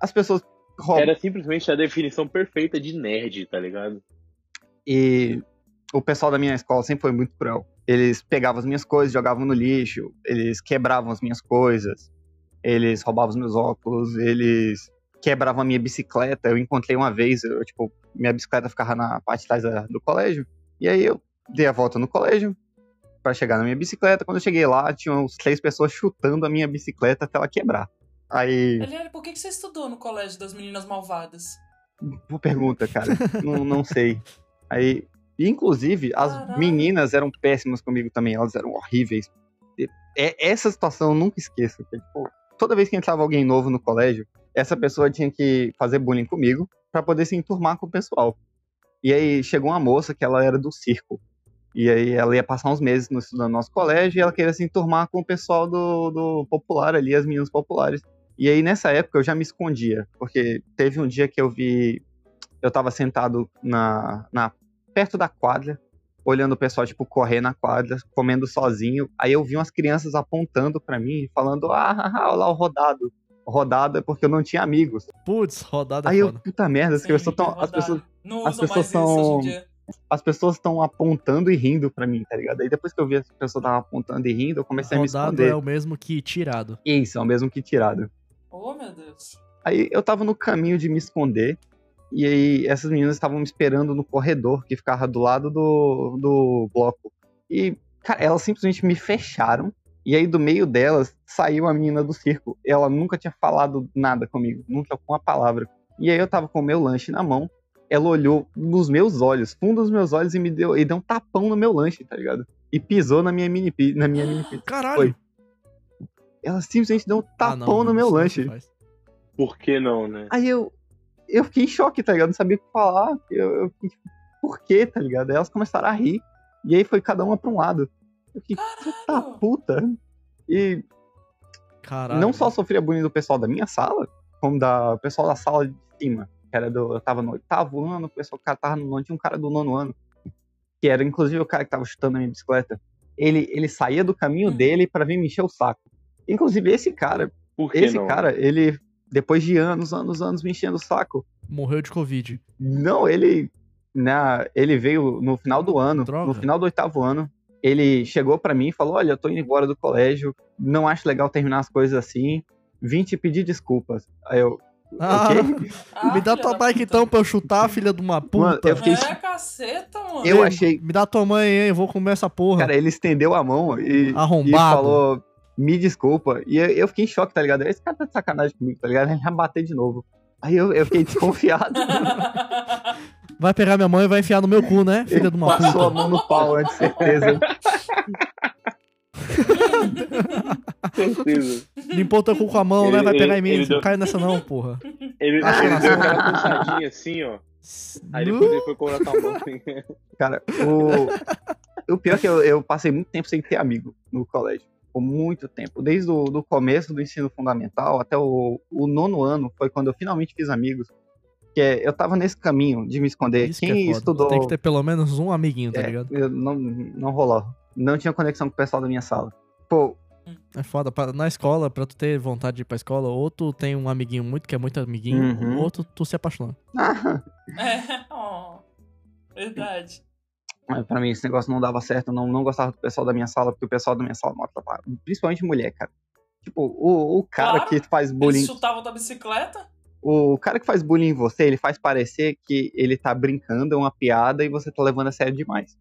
as pessoas roubam. Era simplesmente a definição perfeita de nerd, tá ligado? E o pessoal da minha escola sempre foi muito cruel. Eles pegavam as minhas coisas, jogavam no lixo, eles quebravam as minhas coisas, eles roubavam os meus óculos, eles quebravam a minha bicicleta. Eu encontrei uma vez, eu, tipo, minha bicicleta ficava na parte de trás da- do colégio, e aí eu dei a volta no colégio para chegar na minha bicicleta. Quando eu cheguei lá, tinham três pessoas chutando a minha bicicleta até ela quebrar. Aí, Eliane, por que, você estudou no colégio das meninas malvadas? boa pergunta, cara. não, não sei. Aí, inclusive, as meninas eram péssimas comigo também, elas eram horríveis. É- essa situação eu nunca esqueço. que, tipo, toda vez que entrava alguém novo no colégio, essa pessoa tinha que fazer bullying comigo pra poder se enturmar com o pessoal. E aí chegou uma moça que ela era do circo. E aí ela ia passar uns meses no, no nosso colégio e ela queria se enturmar com o pessoal do, do popular ali, as meninas populares. E aí nessa época eu já me escondia, porque teve um dia que eu vi. Eu tava sentado na, na perto da quadra, olhando o pessoal, tipo, correr na quadra, comendo sozinho. Aí eu vi umas crianças apontando pra mim, falando, ah, olha lá o rodado. Rodado é porque eu não tinha amigos. Putz, rodada é Aí eu, foda. puta merda, as Sim, pessoas tão, rodada. as pessoas Não as pessoas são- as pessoas estão apontando e rindo pra mim, tá ligado? Aí depois que eu vi as pessoas estavam apontando e rindo, eu comecei a me Rodado esconder. é o mesmo que tirado. Isso, é o mesmo que tirado. Oh, meu Deus. Aí eu tava no caminho de me esconder, e aí essas meninas estavam me esperando no corredor que ficava do lado do, do bloco. E, cara, elas simplesmente me fecharam, e aí do meio delas saiu a menina do circo. Ela nunca tinha falado nada comigo, nunca com uma palavra. E aí eu tava com o meu lanche na mão, ela olhou nos meus olhos, fundo dos meus olhos, e me deu, e deu um tapão no meu lanche, tá ligado? E pisou na minha mini na minha mini pizza. Caralho! Foi. Ela simplesmente deu um Ah, tapão não, no meu lanche. Por que não, né? Aí eu, eu fiquei em choque, tá ligado? Não sabia o que falar. Eu, eu fiquei tipo, por quê, tá ligado? Aí elas começaram a rir. E aí foi cada uma pra um lado. Eu fiquei, puta Caralho. puta. E Caralho. não só sofria bullying do pessoal da minha sala, como da pessoal da sala de cima. Que era do, eu tava no oitavo ano, o pessoal cara tava no nono, tinha um cara do nono ano. Que era inclusive o cara que tava chutando a minha bicicleta. Ele, ele saía do caminho Hum. dele pra vir me encher o saco. Inclusive, esse cara, Por que esse não? cara, ele, depois de anos, anos, anos me enchendo o saco, Morreu de Covid. Não, ele. Na, ele veio no final do ano, Droga. no final do oitavo ano. Ele chegou pra mim e falou: Olha, eu tô indo embora do colégio, não acho legal terminar as coisas assim. Vim te pedir desculpas. Aí eu. Ah, Ok? Ah, me dá tua bike então pra eu chutar, filha de uma puta. Mano, eu fiquei- É, caceta, mano. Eu Ei, achei- Me dá tua mãe, hein? Eu vou comer essa porra. Cara, ele estendeu a mão e, e Arrombado. falou: Me desculpa. E eu, eu fiquei em choque, tá ligado? Esse cara tá de sacanagem comigo, tá ligado? Ele vai bater de novo. Aí eu, eu fiquei desconfiado. Vai pegar minha mãe e vai enfiar no meu cu, né? Filha de uma Passou a puta. mão no pau, antes, certeza. Certeza. Limpou teu cu com a mão, né? Vai Ele- pegar em ele- mim. ele Não deu- cai nessa não, porra. Ele, que ele deu sabe. aquela puxadinha assim, ó. Aí depois ele foi cobrar tua mão. assim. Cara, o, o pior é que eu, eu passei muito tempo sem ter amigo no colégio. Por muito tempo. Desde o do começo do ensino fundamental até o, o nono ano foi quando eu finalmente fiz amigos. Que é, eu tava nesse caminho de me esconder. Isso que Quem é foda. estudou. Tem que ter pelo menos um amiguinho, tá é, ligado? eu não, não rolou. Não tinha conexão com o pessoal da minha sala. Pô, É foda. pra- na escola, pra tu ter vontade de ir pra escola, ou tu tem um amiguinho muito, que é muito amiguinho, Uhum. ou tu, tu se apaixona. ah, É, ó. Verdade. Mas pra mim esse negócio não dava certo, eu não, não gostava do pessoal da minha sala, porque o pessoal da minha sala maltratava, principalmente mulher, cara. Tipo, o, o cara Claro, que faz bullying, Eles chutavam da bicicleta? o cara que faz bullying em você, ele faz parecer que ele tá brincando, é uma piada e você tá levando a sério demais.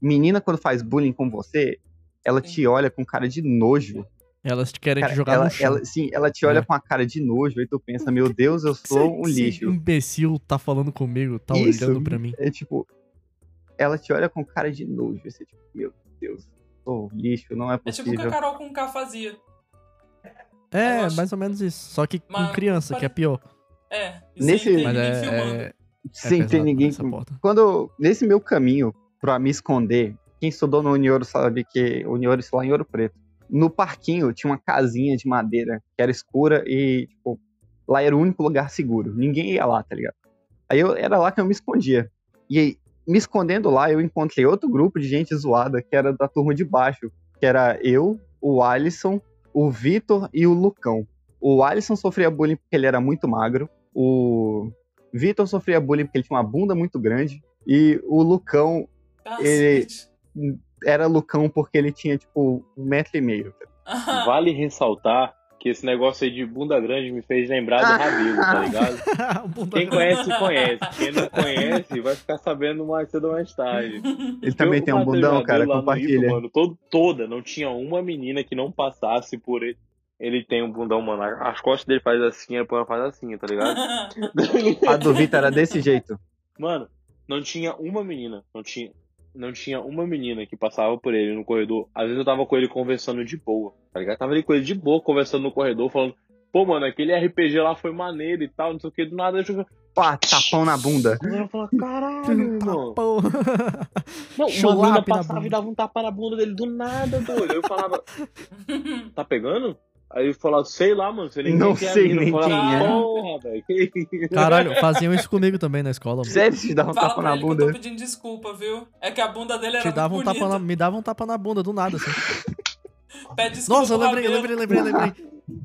Menina quando faz bullying com você, ela Sim. te olha com cara de nojo. Elas te querem Cara, te jogar ela, no chão. ela- sim, ela te olha É. com a cara de nojo e tu pensa, meu Deus, eu sou um Esse lixo. imbecil tá falando comigo, tá Isso. olhando pra mim. É tipo, ela te olha com cara de nojo. Você, tipo, meu Deus, sou lixo, não é É tipo o que possível. a Carol com K fazia. É, acho- mais ou menos isso. Só que com Mas- criança, que é pior. É, e Nesse- sem ter Mas ninguém é, filmando. é, Sem é ter ninguém. essa porta. Quando, nesse meu caminho pra me esconder, quem estudou no Unioro sabe que o Unioro lá em Ouro Preto. No parquinho tinha uma casinha de madeira que era escura e, tipo, lá era o único lugar seguro. Ninguém ia lá, tá ligado? Aí eu, era lá que eu me escondia. E aí, me escondendo lá, eu encontrei outro grupo de gente zoada, que era da turma de baixo, que era eu, o Alisson, o Vitor e o Lucão. O Alisson sofria bullying porque ele era muito magro. O Vitor sofria bullying porque ele tinha uma bunda muito grande. E o Lucão Cacete. era Lucão porque ele tinha, tipo, um metro e meio. Vale ressaltar que esse negócio aí de bunda grande me fez lembrar do Rabelo, tá ligado? Quem conhece, conhece. Quem não conhece, vai ficar sabendo mais cedo ou mais tarde. Ele também Eu tem um bundão, cara, compartilha. Rio, mano, todo- toda, não tinha uma menina que não passasse por ele. Ele tem um bundão, mano. As costas dele faz assim, a porra faz assim, tá ligado? A do Vitor era desse jeito. Mano, não tinha uma menina, não tinha, não tinha uma menina que passava por ele no corredor. Às vezes eu tava com ele conversando de boa, tá ligado? Tava ali com ele de boa, conversando no corredor, falando, pô, mano, aquele RPG lá foi maneiro e tal, não sei o que, do nada eu jogo. Pá, tapão na bunda. Eu falava, caralho. Tapão. Não, uma mina na passava bunda. e dava um tapa na bunda dele do nada, doido. Eu falava, tá pegando? Aí ele falava, sei lá, mano, você nem Não quem é sei mina. nem eu falava, quem é. porra, velho. Caralho, faziam isso comigo também na escola, mano. Sério, te dava um Fala tapa na que eu bunda. tô pedindo desculpa, viu? É que a bunda dele era Te dava um muito tapa bonita. na, me dava um tapa na bunda do nada, assim. Pede desculpa Nossa, eu lembrei, eu lembrei, lembrei, lembrei.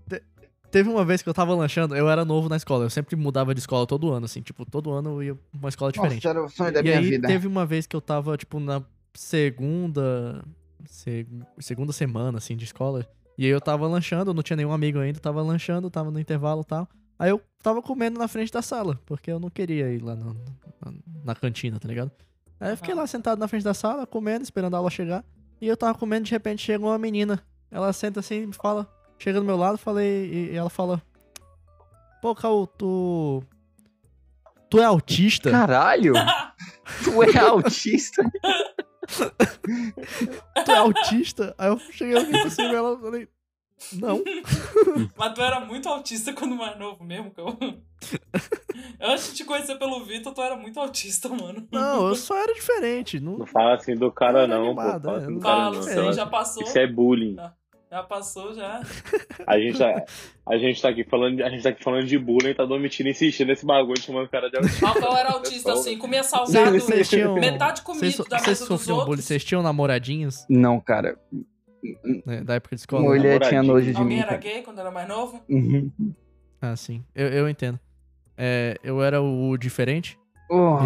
Te- Teve uma vez que eu tava lanchando, eu era novo na escola, eu sempre mudava de escola todo ano, assim, tipo, todo ano eu ia pra uma escola diferente. Nossa, era o sonho da e minha aí vida. teve uma vez que eu tava, tipo, na segunda. se- segunda semana, assim, de escola. E aí eu tava lanchando, eu não tinha nenhum amigo ainda, tava lanchando, tava no intervalo e tal. Aí eu tava comendo na frente da sala, porque eu não queria ir lá no- na, na cantina, tá ligado? Aí eu fiquei Aham. lá sentado na frente da sala, comendo, esperando a aula chegar. E eu tava comendo, de repente chega uma menina. Ela senta assim e me fala, chega do meu lado, falei, e, e ela fala: Pô, Caô, tu. Tu é autista? Caralho! tu é autista? tu é autista? Aí eu cheguei aqui por cima e ela falei, não. Mas tu era muito autista quando mais novo mesmo, cara. Antes de te conhecer pelo Vitor, tu era muito autista, mano. Não, eu só era diferente. Não, Não fala assim do cara, Não, não, pô. animado, Fala é, assim cara, não. sei, já passou. Isso é bullying. Já passou, já. A gente tá, a gente tá aqui falando, de- a gente tá aqui falando de bullying, tá domitando insistir nesse bagulho, chamando o cara de autista. Rafael era autista, assim, comia salgado, Vocês, vocês tinham. metade comido Vocês, da mesa dos sofriam bullying? outros. Vocês tinham namoradinhos Não, cara. Né, da época de escola? Mulher tinha nojo de Alguém mim, era cara. gay quando era mais novo? Uhum. Ah, sim. Eu, eu entendo. É, eu era o diferente. Oh,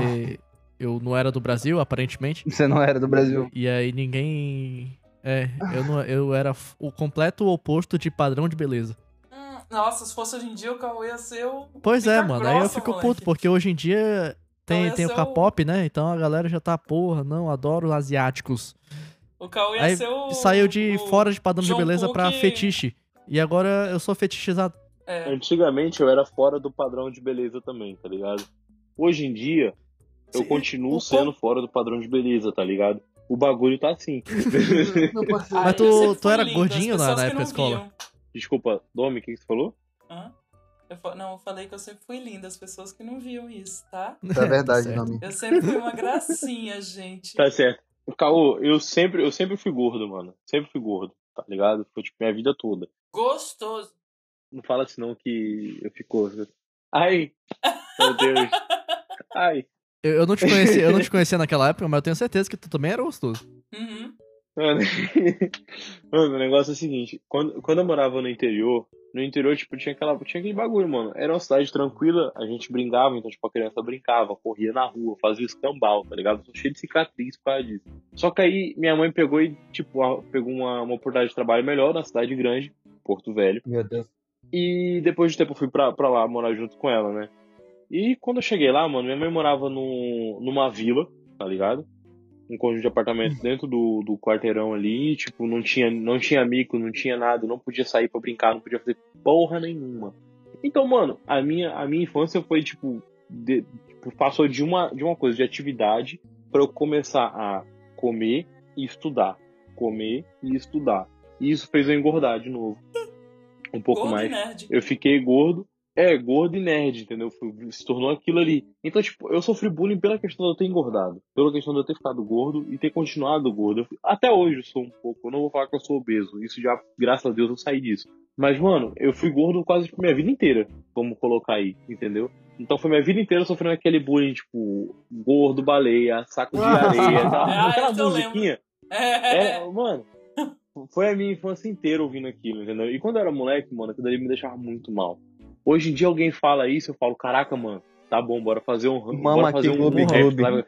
eu não era do Brasil, aparentemente. você não era do Brasil. E aí ninguém. É, eu, não, eu era o completo oposto de padrão de beleza. Hum, nossa, se fosse hoje em dia, o Cauê ia ser o. Pois é, mano. aí eu grossa, fico moleque. puto, porque hoje em dia tem, Então tem o é o- K-pop, né? Então a galera já tá, porra, não, adoro asiáticos. O Cauê ia Aí ser o. saiu de o- fora de padrão de beleza pra Cook- fetiche. E agora eu sou fetichizado. É. Antigamente eu era fora do padrão de beleza também, tá ligado? Hoje em dia, eu Sim, continuo o- sendo fora do padrão de beleza, tá ligado? o bagulho tá assim. Mas Ai, tu- tu era linda, gordinho na- na época não da escola? viam. Desculpa, Domi, o que que você falou? Hã? Eu não, eu falei que eu sempre fui linda, as pessoas que não viam isso, tá? É verdade, certo. Domi. Eu sempre fui uma gracinha, gente. Tá certo. Caô, eu sempre, eu sempre fui gordo, mano. Sempre fui gordo, tá ligado? Foi tipo minha vida toda. Gostoso. Não fala assim não que eu fico. Ai! Meu Deus. Ai. Eu, eu não te conhecia, eu não te conhecia naquela época, mas eu tenho certeza que tu também era gostoso. Uhum. Mano, mano, o negócio é o seguinte, quando, quando eu morava no interior, no interior, tipo, tinha, aquela, tinha aquele bagulho, mano. Era uma cidade tranquila, a gente brincava, então, tipo, a criança brincava, corria na rua, fazia escambau, tá ligado? Tô cheio de cicatriz por causa disso. Só que aí minha mãe pegou e, tipo, a- pegou uma, uma oportunidade de trabalho melhor na cidade grande, Porto Velho. Meu Deus. E depois de tempo eu fui pra, pra lá morar junto com ela, né? E quando eu cheguei lá, mano, minha mãe morava num, numa vila, tá ligado? Um conjunto de apartamentos dentro do, do quarteirão ali, tipo, não tinha, não tinha amigo, não tinha nada, não podia sair pra brincar, não podia fazer porra nenhuma. Então, mano, a minha, a minha infância foi, tipo, de- tipo, passou de uma, de uma coisa, de atividade, pra eu começar a comer e estudar. Comer e estudar. E isso fez eu engordar de novo. Um pouco Gordo mais nerd. eu fiquei gordo. É, gordo e nerd, entendeu? Se tornou aquilo ali. Então, tipo, eu sofri bullying pela questão de eu ter engordado. Pela questão de eu ter ficado gordo e ter continuado gordo. Eu até hoje eu sou um pouco. Eu não vou falar que eu sou obeso. Isso já, graças a Deus, eu saí disso. Mas, mano, eu fui gordo quase minha vida inteira. Vamos colocar aí, entendeu? Então foi minha vida inteira sofrendo aquele bullying, tipo, gordo, baleia, saco de areia? Ah, aquela musiquinha. É, mano, foi a minha infância inteira ouvindo aquilo, entendeu? E quando eu era moleque, mano, aquilo ali me deixava muito mal. Hoje em dia alguém fala isso, eu falo, caraca, mano, tá bom, bora fazer um Mama bora fazer aqui, um Gloob. sabe?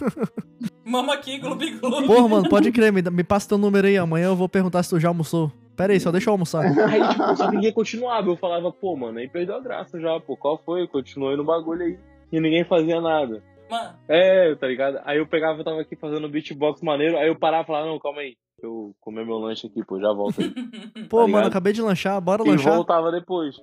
Mama aqui, Gloob Gloob. Porra, mano, pode crer, me, me passa teu número aí, amanhã eu vou perguntar se tu já almoçou. Pera aí, só deixa eu almoçar. Aí, tipo, só ninguém continuava. Eu falava, pô, mano, aí perdeu a graça já, pô, qual foi? Continuei no bagulho aí. E ninguém fazia nada. Mano, É, tá ligado? Aí eu pegava, eu tava aqui fazendo beatbox maneiro, aí eu parava e falava, não, calma aí. Eu comer meu lanche aqui, pô, já volto aí. Pô, Tá mano, acabei de lanchar, bora e lanchar. voltava depois.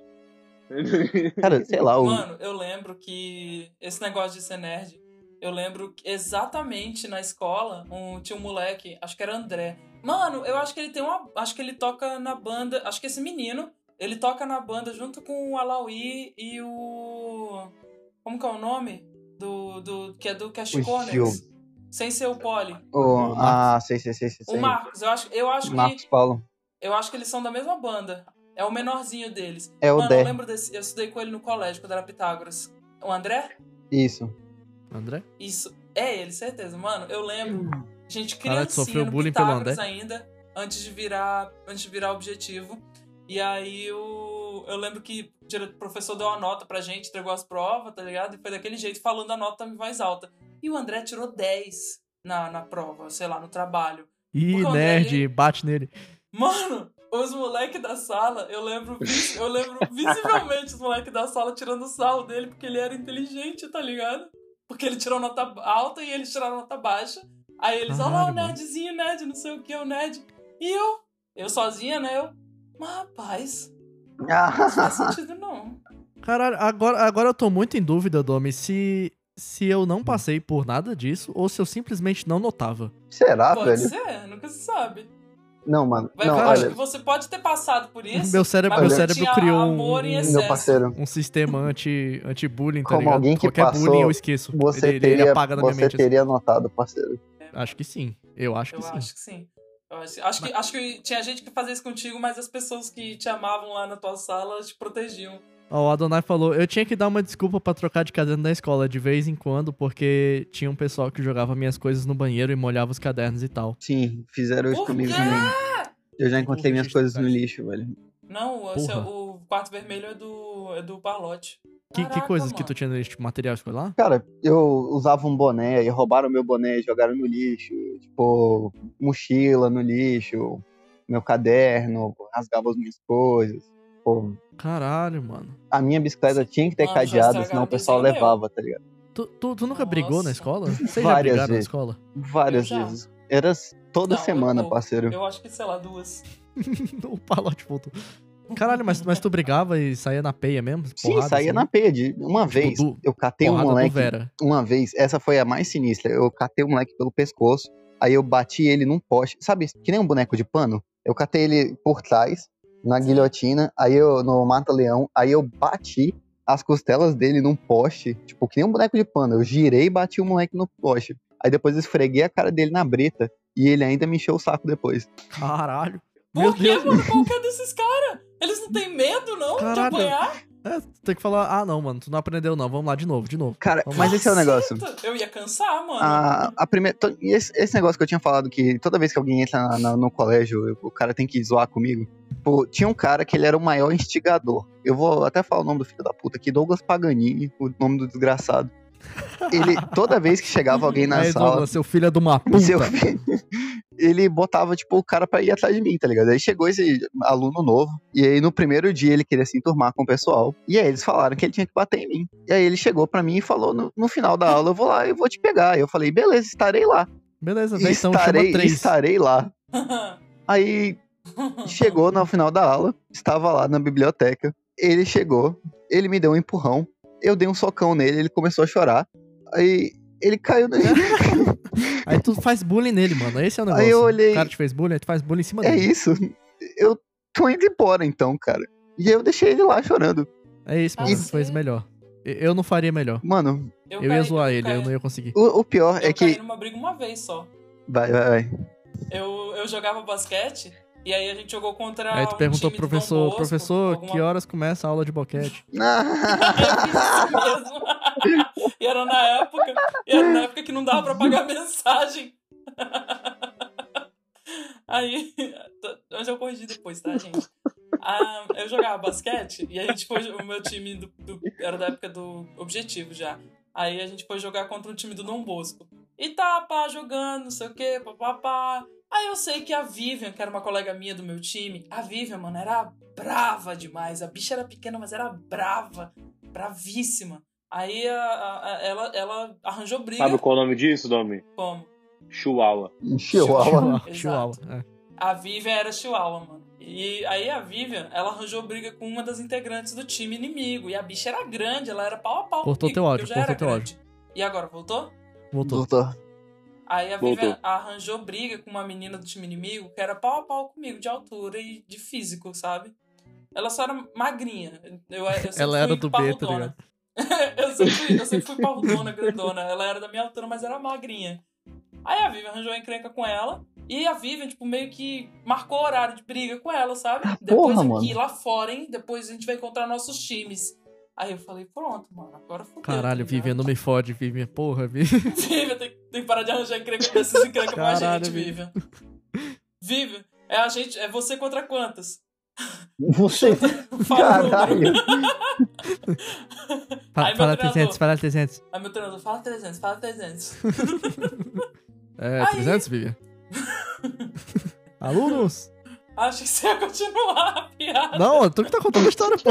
Cara, sei lá, o... mano, eu lembro que esse negócio de ser nerd, eu lembro que exatamente na escola, um, tinha um moleque, acho que era André. Mano, eu acho que ele tem uma. Acho que ele toca na banda. Acho que esse menino, ele toca na banda junto com o Alaui e o. Como que é o nome? Do. do que é do Cash O Corners. Gil. Sem ser o Poli. o- Ah, sei, sei, sei, sei. O. Marcos, eu acho, eu acho Marcos que. Paulo. Eu acho que eles são da mesma banda. É o menorzinho deles. É o Mano, eu Dé. lembro desse. Eu estudei com ele no colégio, quando era Pitágoras. O André? Isso. André? Isso. É ele, certeza. Mano, eu lembro. Gente, Caralho, tu criancinha sofreu no bullying pelo Pitágoras André? ainda, antes de virar, antes de virar objetivo. E aí eu, eu lembro que o professor deu uma nota pra gente, entregou as provas, tá ligado? E foi daquele jeito, falando a nota em voz alta. E o André tirou 10 na, na prova, sei lá, no trabalho. Ih, o André, nerd, ele- bate nele. Mano, os moleques da sala, eu lembro, eu lembro visivelmente os moleques da sala tirando sarro dele porque ele era inteligente, tá ligado? Porque ele tirou nota alta e eles tiraram nota baixa. Aí eles, olha lá o nerdzinho, nerd, não sei o que, o nerd. E eu? Eu sozinha, né? Eu, mas rapaz, não faz sentido não. Caralho, agora, agora eu tô muito em dúvida, Domi, se, se eu não passei por nada disso ou se eu simplesmente não notava. será, Pode velho? ser, nunca se sabe. Não, mano. Vai, não, eu cara, acho olha, que você pode ter passado por isso. meu cérebro, mas meu você cérebro criou um, meu parceiro, um sistema anti- anti-bullying, tá Como ligado? alguém que Qualquer passou, bullying eu esqueço. você ele, ele- ele teria, apaga na minha você mente. assim. teria notado, parceiro. Acho que sim. Eu acho que Eu sim. acho que sim. Acho, acho que, acho que tinha gente que fazia isso contigo, mas as pessoas que te amavam lá na tua sala te protegiam. Ó, o Adonai falou, eu tinha que dar uma desculpa pra trocar de caderno na escola de vez em quando, porque tinha um pessoal que jogava minhas coisas no banheiro e molhava os cadernos e tal. Sim, fizeram isso comigo também. Eu já encontrei minhas coisas no lixo, velho. Não, é- Porra. o quarto vermelho é do, é do Parlote. Que, que coisas que tu tinha nesse tipo, material escolar? Cara, eu usava um boné e roubaram meu boné e jogaram no lixo. Tipo, mochila no lixo, meu caderno, rasgavam as minhas coisas. Pô, Caralho, mano. a minha bicicleta tinha que ter Mano, cadeado, senão o pessoal meu. levava, tá ligado? Tu, tu, tu nunca Nossa. brigou na escola? Vocês já Várias brigaram na vezes. escola? Várias Eu vezes. Era toda Não, eu semana, vou. parceiro. Eu acho que, sei lá, duas. o palote voltou. Caralho, mas, mas tu brigava e saía na peia mesmo? Sim, Porrada, saía assim? na peia. De... Uma vez, do- eu catei um moleque. Vera. Uma vez, essa foi a mais sinistra. Eu catei o moleque pelo pescoço Aí eu bati ele num poste, sabe, que nem um boneco de pano? Eu catei ele por trás, na guilhotina, aí eu, no mata-leão, aí eu bati as costelas dele num poste, tipo, que nem um boneco de pano. Eu girei e bati o moleque no poste. Aí depois eu esfreguei a cara dele na brita e ele ainda me encheu o saco depois. Caralho. Meu Por que, Deus. mano? Qual que é desses caras? Eles não têm medo, não, de Caralho. apanhar? É, tem que falar, ah não, mano, tu não aprendeu não, vamos lá de novo, de novo. Cara, Vamos mas lá. esse é o negócio. Eu ia cansar, mano. A, a primeira, to- e esse, esse negócio que eu tinha falado que toda vez que alguém entra na- na- no colégio, eu- o cara tem que zoar comigo. Pô, tinha um cara que ele era o maior instigador. Eu vou até falar o nome do filho da puta aqui, Douglas Paganini, o nome do desgraçado. Ele, toda vez que chegava alguém na Aí, sala, Douglas, seu filho é de uma puta. seu filho, ele botava, tipo, o cara pra ir atrás de mim, tá ligado? Aí chegou esse aluno novo, e aí no primeiro dia ele queria se enturmar com o pessoal, e aí eles falaram que ele tinha que bater em mim. E aí ele chegou pra mim e falou, no, no final da aula, eu vou lá e vou te pegar. Aí eu falei, beleza, estarei lá. Beleza, vem então, chama estarei, três. estarei lá. Aí chegou no final da aula, estava lá na biblioteca, ele chegou, ele me deu um empurrão, eu dei um socão nele, ele começou a chorar, aí ele caiu no... Aí tu faz bullying nele, mano, esse é o negócio. Aí eu olhei- O cara te fez bullying, aí tu faz bullying em cima É dele. isso, eu tô indo embora então, cara. E aí eu deixei ele lá chorando. É isso, mano, Ah, fez melhor. Eu- Eu não faria melhor. Mano, Eu, ia caí- zoar ele, caí- eu não ia conseguir. o, o pior Eu é caí que... numa briga uma vez só. Vai, vai, vai. Eu, eu jogava basquete e aí a gente jogou contra Aí tu um perguntou pro professor, Bosco, professor, alguma- que horas começa a aula de boquete? Eu fiz isso mesmo. E era na época, era na época que não dava pra pagar mensagem. Aí, mas eu corrigi depois, tá, gente? Ah, eu jogava basquete e a gente foi. O meu time do, do- era da época do Objetivo já. Aí a gente foi jogar contra um time do Dom Bosco. E tá, pá, jogando, não sei o que, papapá. Aí eu sei que a Vivian, que era uma colega minha do meu time, a Vivian, mano, era brava demais. A bicha era pequena, mas era brava. Bravíssima. Aí a- a- ela, ela arranjou briga. Sabe qual é o nome disso, Domi? Como? Chihuahua. Chihuahua. Exato. Chihuahua. É. A Vivian era Chihuahua, mano. E aí a Vivian, ela arranjou briga com uma das integrantes do time inimigo. E a bicha era grande, ela era pau a pau. Cortou comigo, teu áudio, cortou teu grande. E agora, voltou? Voltou. Doutor. Aí a Voltou. Vivian arranjou briga com uma menina do time inimigo que era pau a pau comigo, de altura e de físico, sabe? Ela só era magrinha. Eu, eu Ela era do B, tá parrudona. eu, sempre fui, eu sempre fui parrudona, grandona. Ela era da minha altura, mas era magrinha. Aí a Vivian arranjou uma encrenca com ela. E a Vivian, tipo, meio que marcou horário de briga com ela, sabe? Depois porra, aqui, mano. lá fora, hein? Depois a gente vai encontrar nossos times. Aí eu falei, pronto, mano, agora fudeu. Caralho, tá Vivian, não me fode, Vivian. Porra, Vivian. Vivian, tem, tem que parar de arranjar encrenca com esses encrenca com a gente, Vivian. Vivian. Vivian, é a gente, é você contra quantas? Você... Fala o número. Caralho. Aí, fala treinador. 300, fala 300. Aí meu treinador, fala 300, fala 300. É, Aí. 300, Vivian? Alunos? Acho que você ia continuar a piada. Não, tu que tá contando a história, pô.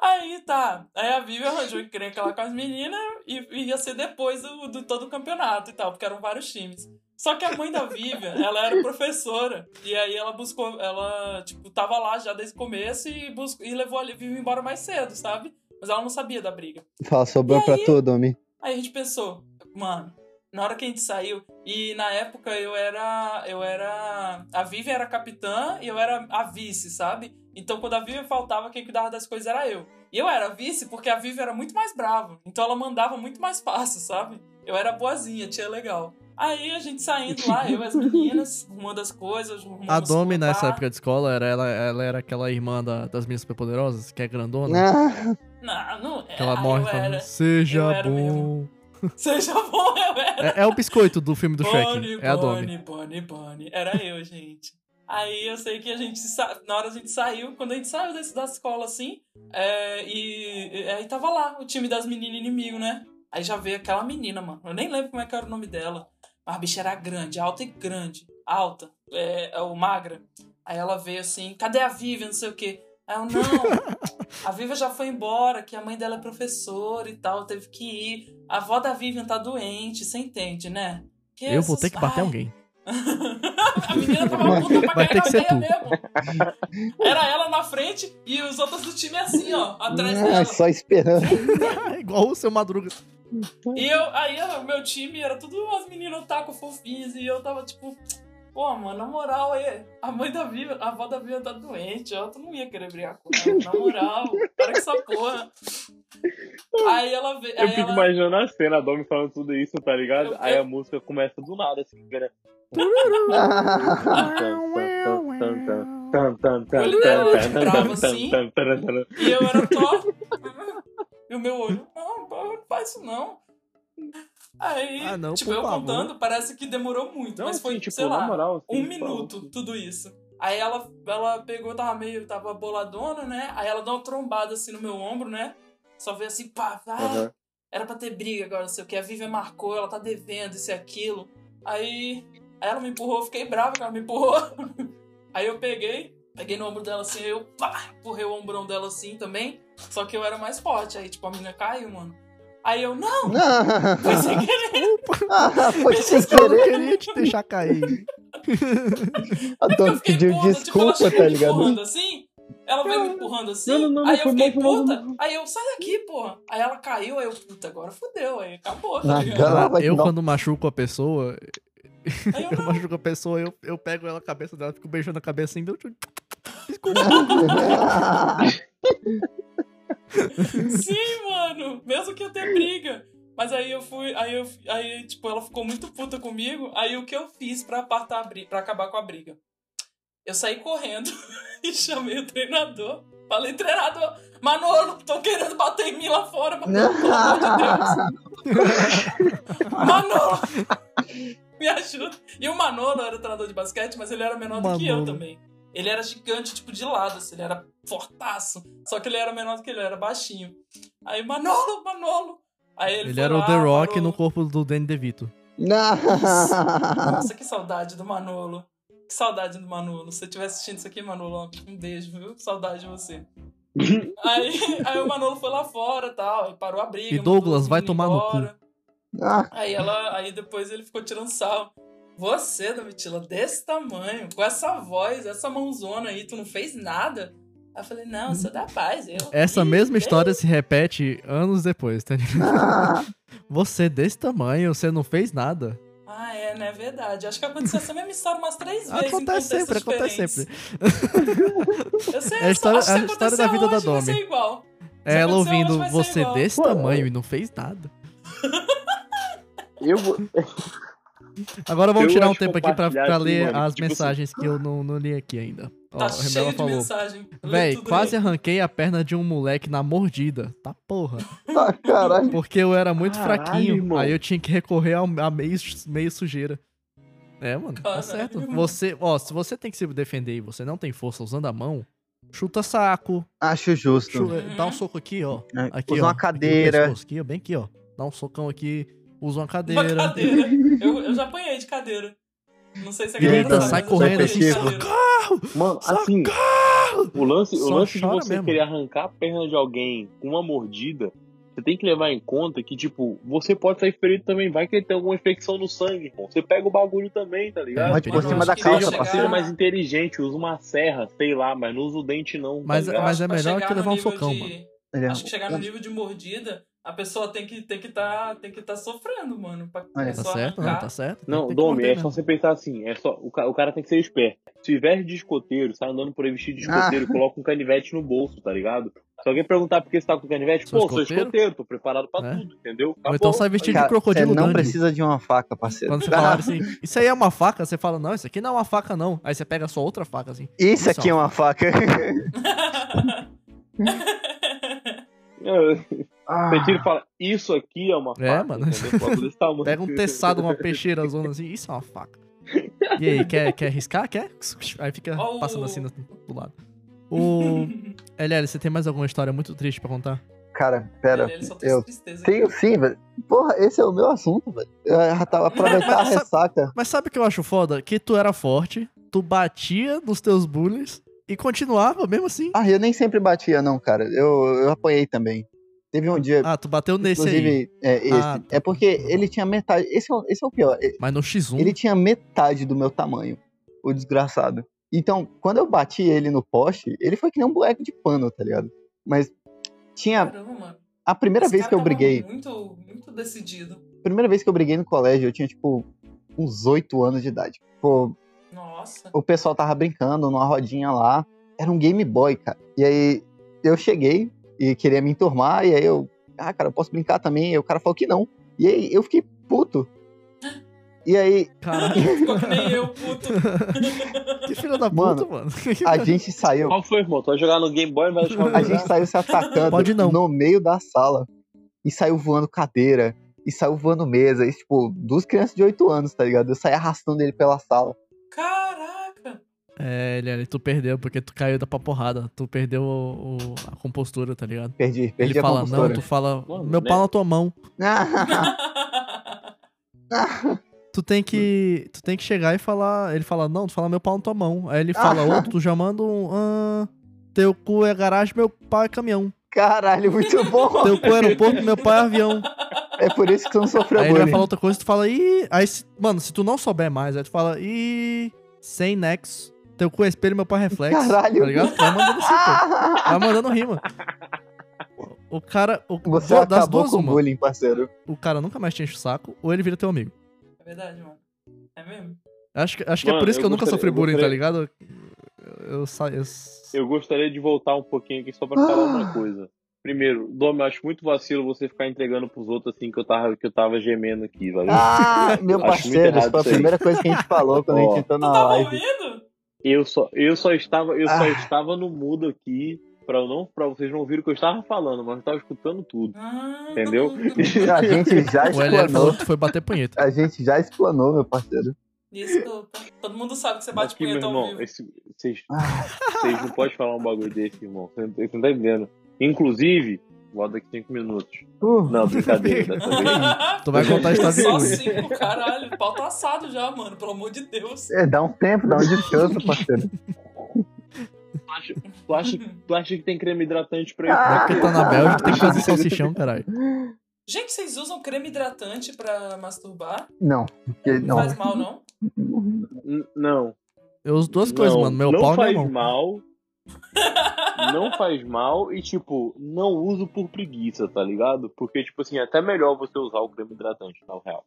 Aí tá. Aí a Vivian arranjou encrenca lá com as meninas e ia ser depois do, do todo o campeonato e tal, porque eram vários times. Só que a mãe da Vivian, ela era professora. E aí ela buscou, ela, tipo, tava lá já desde o começo e, buscou, e levou a Vivian embora mais cedo, sabe? Mas ela não sabia da briga. Fala, sobrou E pra aí? tudo, homem. Aí a gente pensou, mano, na hora que a gente saiu, e na época eu era. Eu era. A Vivian era capitã e eu era a vice, sabe? Então quando a Vivian faltava, quem cuidava das coisas era eu. E eu era vice porque a Vivian era muito mais brava. Então ela mandava muito mais fácil, sabe? Eu era boazinha, tinha legal. Aí a gente saindo lá, eu e as meninas, arrumando as coisas, arrumando A Domi, nessa época de escola, era, ela, ela era aquela irmã da- das minhas superpoderosas, que é grandona. Ah, Não, não é. Que ela Ah, morre falando, era. seja bom. mesmo. Seja bom, eu era. É, é o biscoito do filme do Bonnie, Shrek. É a Domi. Bonnie, Bonnie, Bonnie. Era eu, gente. Aí eu sei que a gente, na hora a gente saiu, quando a gente saiu desse, da escola assim, é, e, aí tava lá o time das meninas inimigo, né? Aí já veio aquela menina, mano. Eu nem lembro como é que era o nome dela. Mas a bicha era grande, alta e grande. Alta, é, é o magra. Aí ela veio assim, cadê a Vivian, não sei o quê. Aí eu, não, a Vivian já foi embora, que a mãe dela é professora e tal, teve que ir. A avó da Vivian tá doente, você entende, né? Que Eu vou essas- ter que bater Ai, alguém. a menina tava puta pra Vai cair ter na que ser veia mesmo. Era ela na frente e os outros do time assim, ó, atrás ah, dela. só esperando. Igual o seu Madruga. E eu, aí o meu time era tudo umas meninas taco fofinhas e eu tava tipo, pô, mano, na moral, aí, a mãe da Viva, a avó da Viva tá doente, eu não ia querer brigar com ela, na moral, para com essa porra. Aí ela veio. Eu aí fico ela, imaginando a cena, a Domi falando tudo isso, tá ligado? Eu- Aí eu- a música começa do nada, assim, literalmente bravo, assim. E eu era top. E o meu olho, não, pô, não faz isso não. Aí, Ah, não, tipo, eu favor. contando, parece que demorou muito, Não, mas foi, assim, tipo, sei lá, moral, assim, um fala, minuto, assim. tudo isso. Aí ela, ela pegou, tava meio, tava boladona, né? Aí ela deu uma trombada assim no meu ombro, né? Só veio assim, pá, ah, Aham. era pra ter briga agora, não sei o que. A Vivian marcou, ela tá devendo isso e aquilo. Aí ela me empurrou, eu fiquei bravo que ela me empurrou. Aí eu peguei, peguei no ombro dela assim, eu pá, empurrei o ombrão dela assim também. Só que eu era mais forte. Aí, tipo, a menina caiu, mano. Aí eu, não, foi sem querer. Ah, foi sem Eu não querer. queria te deixar cair. A Eu Dona pediu tipo, ela desculpa, chegou tá me ligado? empurrando assim. Ela veio me empurrando assim. Não, não, não, aí eu fiquei puta. Aí eu, sai daqui, porra. Aí ela caiu, aí eu, puta, agora fudeu. Aí acabou, tá ligado? Vai eu, quando machuco a pessoa, eu, eu não, machuco a pessoa, eu, eu pego ela, a cabeça dela, fico beijando a cabeça assim, meu Deus, desculpa. Sim, mano. Mesmo que eu tenha briga. Mas aí eu fui. Aí eu. Aí, tipo, ela ficou muito puta comigo. Aí o que eu fiz pra apartar a briga, pra acabar com a briga? Eu saí correndo e chamei o treinador. Falei, treinador, Manolo, tô querendo bater em mim lá fora, Manolo, pelo amor de Deus. Manolo! Me ajuda. E o Manolo era treinador de basquete, mas ele era menor do que eu Manolo. também. Ele era gigante, tipo, de lado, assim, ele era fortaço. Só que ele era menor do que ele, ele era baixinho. Aí, Manolo, Manolo. Aí ele, Ele era o lá, The Rock parou. no corpo do Danny DeVito. Nossa, que saudade do Manolo. Que saudade do Manolo. Se você estiver assistindo isso aqui, Manolo, um beijo, viu? Saudade de você. aí, aí o Manolo foi lá fora e tal, aí parou a briga. E Douglas, vai tomar no cu. Ah, Aí ela, aí depois ele ficou tirando sal. Você, Domitila, desse tamanho, com essa voz, essa mãozona aí, tu não fez nada? Aí eu falei, não, eu sou da paz. Eu, Essa Ih, mesma história se repete anos depois, tá ligado? Você desse tamanho, você não fez nada. Ah, é, né? Verdade. Acho que aconteceu essa mesma história umas três vezes. Acontece sempre, acontece sempre. Eu sei, É a história- acho que a história da vida da hoje, vai Domi. ser igual. É ela ouvindo hoje, vai ser você igual. desse Pô, tamanho e não fez nada. Eu vou. Agora vamos tirar um tempo aqui pra, pra aqui, ler mano, as tipo assim- mensagens que eu não, não li aqui ainda. Ó, Tá a cheio Rebela de falou. mensagem. Véi, quase aí. arranquei a perna de um moleque na mordida. Tá porra. ah, caralho. Porque eu era muito Caralho, fraquinho. irmão. Aí eu tinha que recorrer ao- a meio, meio sujeira. É, mano, tá Caralho. certo. Você, ó, se você tem que se defender e você não tem força usando a mão, chuta saco, Acho justo. chu- Uhum. dá um soco aqui, ó. É, Aqui, usa ó. uma aqui cadeira. pescoço, Aqui, ó, bem aqui, ó. Dá um socão aqui, usa uma Uma cadeira. cadeira. Eu, eu já apanhei de cadeira. Não sei se a Grita, sai mas correndo assim, cadeira. Mano, assim, o lance, o lance de você mesmo. querer arrancar a perna de alguém com uma mordida, você tem que levar em conta que, tipo, você pode sair ferido também. Vai que ele tem alguma infecção no sangue, irmão. Você pega o bagulho também, tá ligado? Pode por Mano, cima da calça, chegar- seja mais inteligente, usa uma serra, sei lá, mas não usa o dente não. tá Mas- ligado? mas é melhor que levar um socão, de- mano. Olha, Acho que chegar no nível de mordida, a pessoa tem que tem que tá, tem que tá sofrendo, mano, pra Olha, Tá certo? Não, tá certo. Não, Domi, é só você pensar assim, é só, o, ca- o cara tem que ser esperto. Se veste de escoteiro, sai andando por aí vestido de Ah. escoteiro, coloca um canivete no bolso, tá ligado? Se alguém perguntar por que você tá com canivete, Sou pô, sou escoteiro? escoteiro, tô preparado pra É. tudo, entendeu? Ou então Acabou. sai vestido cara, de crocodilo você não Dundee. precisa de uma faca, parceiro. Quando você falar assim, isso aí é uma faca, você fala, não, isso aqui não é uma faca, não. Aí você pega a sua outra faca, assim. Isso aqui é uma faca. É, Ah, Você e fala, isso aqui é uma É, faca, mano. desse tamanho. Pega um teçado, uma peixeira zona assim, isso é uma faca. E aí, quer, quer arriscar? Quer? Aí fica passando assim do lado. O. LL, você tem mais alguma história muito triste pra contar? Cara, pera. Tem Eu tristeza. tenho sim, velho. Porra, esse é o meu assunto, velho. Eu já tava aproveitar a Mas sabe- ressaca. Mas sabe o que eu acho foda? Que tu era forte, tu batia nos teus bullies e continuava mesmo assim. Ah, eu nem sempre batia, não, cara. Eu, eu apanhei também. Teve um dia. Ah, tu bateu nesse aí. é, esse. Ah, tá. é porque ele tinha metade. Esse é, o- esse é o pior. é- Mas no X1. Ele tinha metade do meu tamanho, o desgraçado. Então, quando eu bati ele no poste, ele foi que nem um boneco de pano, tá ligado? Mas tinha. Caramba, mano. A primeira Esse vez cara que eu briguei, Muito, muito decidido. primeira vez que eu briguei no colégio, eu tinha, tipo, uns 8 anos de idade. Pô, Nossa. o pessoal tava brincando numa rodinha lá. Era um Game Boy, cara. E aí eu cheguei e queria me enturmar, e aí eu, ah, cara, eu posso brincar também. E o cara falou que não. E aí eu fiquei puto. E aí Caralho, Ficou que nem eu, puto. que filho da Mano, puta, mano. a gente saiu. Qual foi, irmão? Tu vai jogar no Game Boy vai eu A gente jogar? saiu se atacando Pode não. no meio da sala. E saiu voando cadeira. E saiu voando mesa. E, tipo, duas crianças de 8 anos, tá ligado? Eu saí arrastando ele pela sala. É, Eliane, tu perdeu porque tu caiu da pra porrada. Tu perdeu o- o- a compostura, tá ligado? Perdi, perdi Ele a fala, não, compostura. tu fala, Mano, meu né? pau na tua mão. Tu tem que. Tu tem que chegar e falar. Ele fala, não, tu fala meu pau na tua mão. Aí ele fala, outro, tu já manda um. "Ah, teu cu é garagem, meu pau é caminhão. Caralho, muito bom. Teu cu é aeroporto, meu pai é avião. É por isso que tu não sofreu Aí ele vai bullying. falar outra coisa, tu fala, ih. Aí, se- mano, se tu não souber mais, aí tu fala, ih. Sem nexo. Teu cu é espelho, meu pai é reflexo. Caralho. Tá ligado? Vai mandando assim, pô. Vai mandando rima. O cara. O, Você das acabou duas, com o uma. bullying, parceiro. O cara nunca mais te enche o saco, ou ele vira teu amigo. É verdade, mano. É mesmo? Acho, que- acho que é Mano, por isso que eu, eu nunca sofri bullying, tá gostaria- ligado? Eu, eu, sa- eu- Eu gostaria de voltar um pouquinho aqui só pra falar uma coisa. Primeiro, Dom, eu acho muito vacilo você ficar entregando pros outros assim que eu tava, que eu tava gemendo aqui, valeu? Ah, meu parceiro, isso foi a primeira coisa que a gente falou quando a gente entrou na live. ouvindo? Eu só, eu só estava, eu só Ah. estava no mudo aqui pra eu não, para vocês não ouvirem o que eu estava falando, mas eu estava escutando tudo. Ah. Entendeu? A gente já o explanou. tu foi bater punheta. A gente já explanou, meu parceiro. Desculpa. Todo mundo sabe que você bate Aqui, meu punheta ao irmão, vivo. esse- vocês Ah, vocês não podem falar um bagulho desse, irmão. Você não, você não tá entendendo. Inclusive, volta daqui cinco minutos. uh, Não, brincadeira. Tu vai contar a história de Só bullying. cinco, caralho. O pau tá assado já, mano. Pelo amor de Deus. é, dá um tempo, dá um descanso, parceiro. Tu acha, tu, acha, tu acha que tem creme hidratante pra Ah. isso? Porque tá na Bélgica, tem que fazer salsichão, caralho. Gente, vocês usam creme hidratante pra masturbar? Não, porque Não, não. faz mal, não? N- Não. Eu uso duas coisas, não, mano. Meu não pau e faz minha mão. mal. não faz mal e, tipo, não uso por preguiça, tá ligado? Porque, tipo assim, é até melhor você usar o creme hidratante, na real.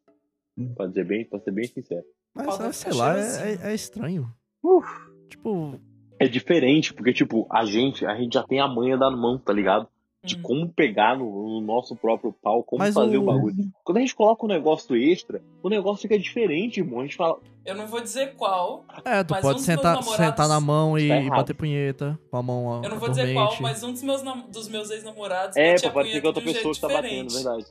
Pra, dizer bem, pra ser bem sincero. Mas, ah, sei lá, é, é- é estranho. Uf. Tipo, É diferente, porque, tipo, a gente, a gente já tem a manha da mão, tá ligado? De Hum. como pegar no, no nosso próprio pau, como Mas fazer o... o- bagulho. Quando a gente coloca um negócio extra, o negócio fica diferente, irmão. A gente fala, Eu não vou dizer qual. é, tu Mas um pode dos sentar, meus namorados- sentar na mão e Tá bater punheta com a mão Eu não vou dizer qual, mas um dos meus, nam- dos meus ex-namorados é, pode ser que punheta outra um pessoa que tá batendo, diferente. verdade.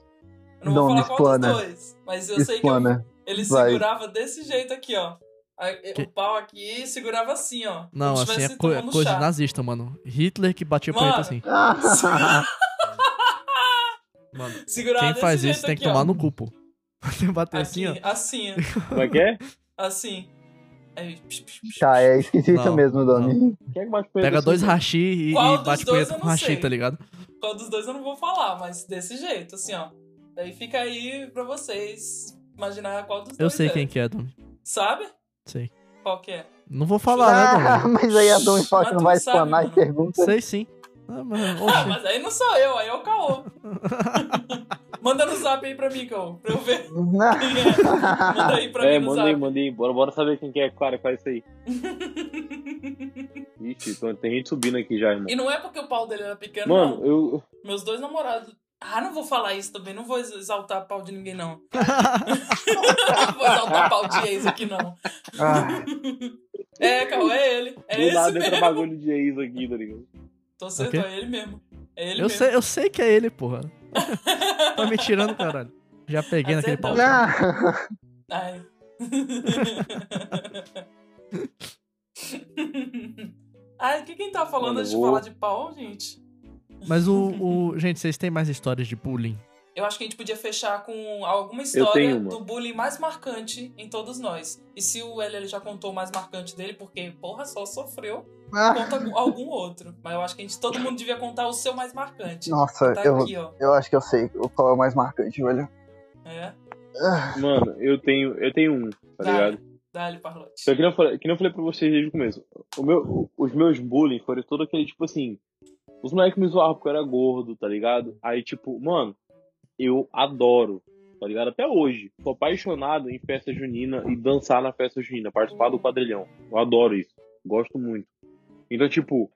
Eu não vou Dom, falar qual explana. dos dois. Mas eu sei que eu- Explana. ele Vai. segurava desse jeito aqui, ó. Que- O pau aqui segurava assim, ó. Não, assim, é co- tomando coisa de chá. nazista, mano. Hitler que batia Mano. punheta assim. Mano, Segurava quem faz isso tem que aqui, tomar ó. no cu, pô. bater Aqui, assim, ó. assim, Como é que é? assim. Aí, psh, psh, psh, Tá, é esquisito Não, mesmo, Domi. Quem é que bate Pega assim, dois hashi e, e bate punheta eu com hashi, sei. tá ligado? Qual dos dois eu não vou falar, mas desse jeito, assim, ó. Daí fica aí pra vocês imaginar qual dos Eu dois sei é. quem que é, Dom. Sabe? Sei. Qual que é? Não vou falar, né, Ah, Dom? mas aí a Mas que não vai explanar e mano. pergunta. Sei sim. Ah, mas, Ah, mas aí não sou eu, aí é o Caô. Manda no zap aí pra mim, Caô, pra eu ver Não. quem é. Manda aí pra É, mim no manda aí, manda aí. Bora, bora saber quem que é, cara, faz isso aí. Ixi, então tem gente subindo aqui já, irmão. E não é porque o pau dele era pequeno, Mano, não. eu. Meus dois namorados. Ah, não vou falar isso também, não vou exaltar pau de ninguém, não. não vou exaltar pau de ex aqui, não. Ah, É, Caô, é ele. É do esse nada entra mesmo. bagulho de ex aqui, tá ligado? Tô certo, O quê? é ele mesmo. É ele Eu mesmo. sei, eu sei que é ele, porra. tá me tirando, caralho. Já peguei Mas naquele pau. Ai. Ai, o que quem tá falando antes de falar de pau, gente? Mas o, o. Gente, vocês têm mais histórias de bullying? Eu acho que a gente podia fechar com alguma história do bullying mais marcante em todos nós. E se o LL já contou o mais marcante dele, porque, porra, só sofreu, Ah, conta algum- outro. Mas eu acho que a gente, todo mundo devia contar o seu mais marcante. Nossa, Tá eu, aqui, ó. eu acho que eu sei qual é o mais marcante, velho. É. Mano, eu tenho, eu tenho um, tá Dá. ligado? Dá-lhe, Parlote. Só que não falei, que não falei pra vocês desde o começo. O meu, os meus bullying foram todo aquele, tipo assim. Os moleques me zoavam porque eu era gordo, tá ligado? Aí, tipo, mano, eu adoro, tá ligado? Até hoje. Sou apaixonado em festa junina e dançar na festa junina, participar do quadrilhão. Eu adoro isso. Gosto muito. Então, tipo,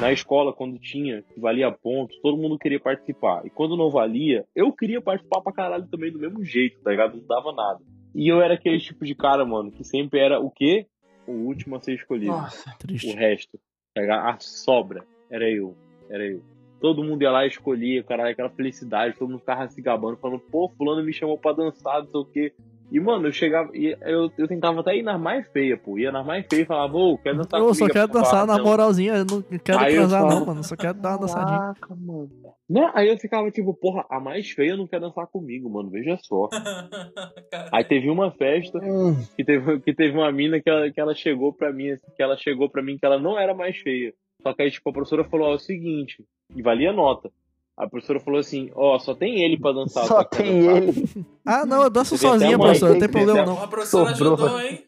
na escola, quando tinha, que valia pontos, todo mundo queria participar. E quando não valia, eu queria participar pra caralho também do mesmo jeito, tá ligado? Não dava nada. E eu era aquele tipo de cara, mano, que sempre era o quê? O último a ser escolhido. Nossa. O Triste. resto. Tá ligado? A sobra. Era eu. Era eu. Todo mundo ia lá e escolhia, caralho, aquela felicidade, todo mundo ficava se gabando, falando, pô, fulano me chamou pra dançar, não sei o quê. E, mano, eu chegava. E eu, eu tentava até ir nas mais feias, pô. Ia nas mais feias e falava, ô, quero dançar Eu comigo. só quero dançar na não. moralzinha, eu não quero Aí transar falo, não, mano. Só quero dar uma dançadinha. Caraca, mano. Né? Aí eu ficava tipo, porra, a mais feia não quer dançar comigo, mano. Veja só. Aí teve uma festa Hum, que teve, que teve uma mina que ela, que ela chegou pra mim, assim, que ela chegou pra mim que ela não era mais feia. Só que aí, tipo, a professora falou, ó, é o seguinte, e valia nota. A professora falou assim, ó, só tem ele pra dançar. Só tem dançar? ele. Ah, não, eu danço Você sozinha, a mãe, professor, não tem problema não. a professora Sobrou. ajudou, hein?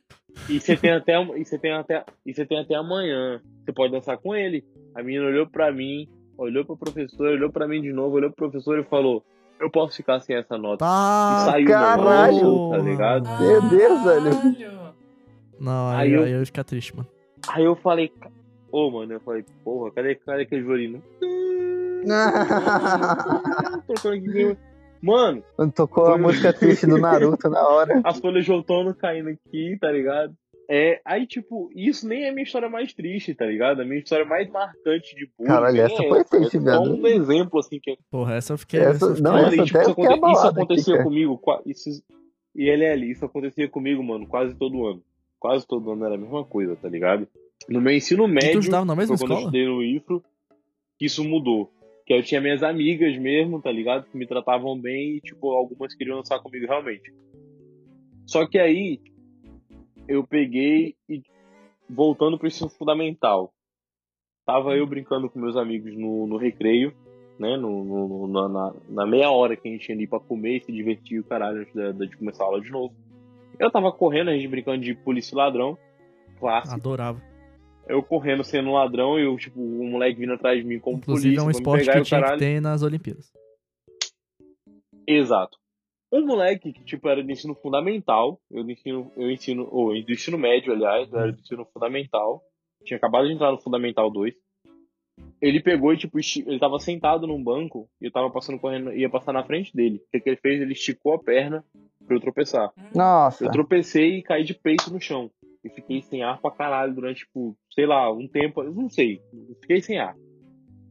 E você tem até, e você tem até, e você tem até amanhã. Você pode dançar com ele. A menina olhou pra mim, olhou pro professor, olhou pra mim de novo, olhou pro professor e falou, eu posso ficar sem essa nota. E Tá. saiu caralho. no tá ligado? Meu Deus, velho. Não, aí, Aí eu- aí eu ia ficar triste, mano. Aí eu falei, ô mano, eu falei, porra, cadê, cadê aquele violino? Tocando aqui. Mano, Quando tocou a música triste do Naruto na hora. as folhas de outono caindo aqui, tá ligado? É, aí, tipo, isso nem é a minha história mais triste, tá ligado? A minha história mais marcante de bullying. Caralho, essa é foi triste, é só velho. um exemplo, assim, que Porra, essa eu fiquei. Essa- essa eu fiquei- não, Mano, essa tipo, isso, aconte- isso aqui, acontecia cara. comigo, qua- isso, e LL, isso acontecia comigo, mano, quase todo ano. Quase todo ano era a mesma coisa, tá ligado? No meu ensino tu médio, estudava na mesma quando eu estudei no IFRO, que isso mudou. Que eu tinha minhas amigas mesmo, tá ligado? Que me tratavam bem e, tipo, algumas queriam dançar comigo realmente. Só que aí, eu peguei e, voltando pro ensino fundamental, tava eu brincando com meus amigos no, no recreio, né? No, no- no- na, na- na meia hora que a gente tinha ali pra comer e se divertir o caralho antes da- da- de começar a aula de novo. Eu tava correndo, a gente brincando de polícia e ladrão, clássico. Adorava. Eu correndo sendo um ladrão e eu, tipo, um moleque vindo atrás de mim como Inclusive polícia, é um esporte pegar que o tinha que ter nas Olimpíadas. Exato. Um moleque que, tipo, era do ensino fundamental, eu do ensino, eu ensino, ou do ensino médio, aliás, eu era do ensino fundamental, tinha acabado de entrar no Fundamental 2. Ele pegou e, tipo, ele tava sentado num banco e eu tava passando correndo, ia passar na frente dele. O que, que ele fez? Ele esticou a perna pra eu tropeçar. Nossa. Eu tropecei e caí de peito no chão. E fiquei sem ar pra caralho durante, tipo, sei lá, um tempo, eu não sei. Fiquei sem ar.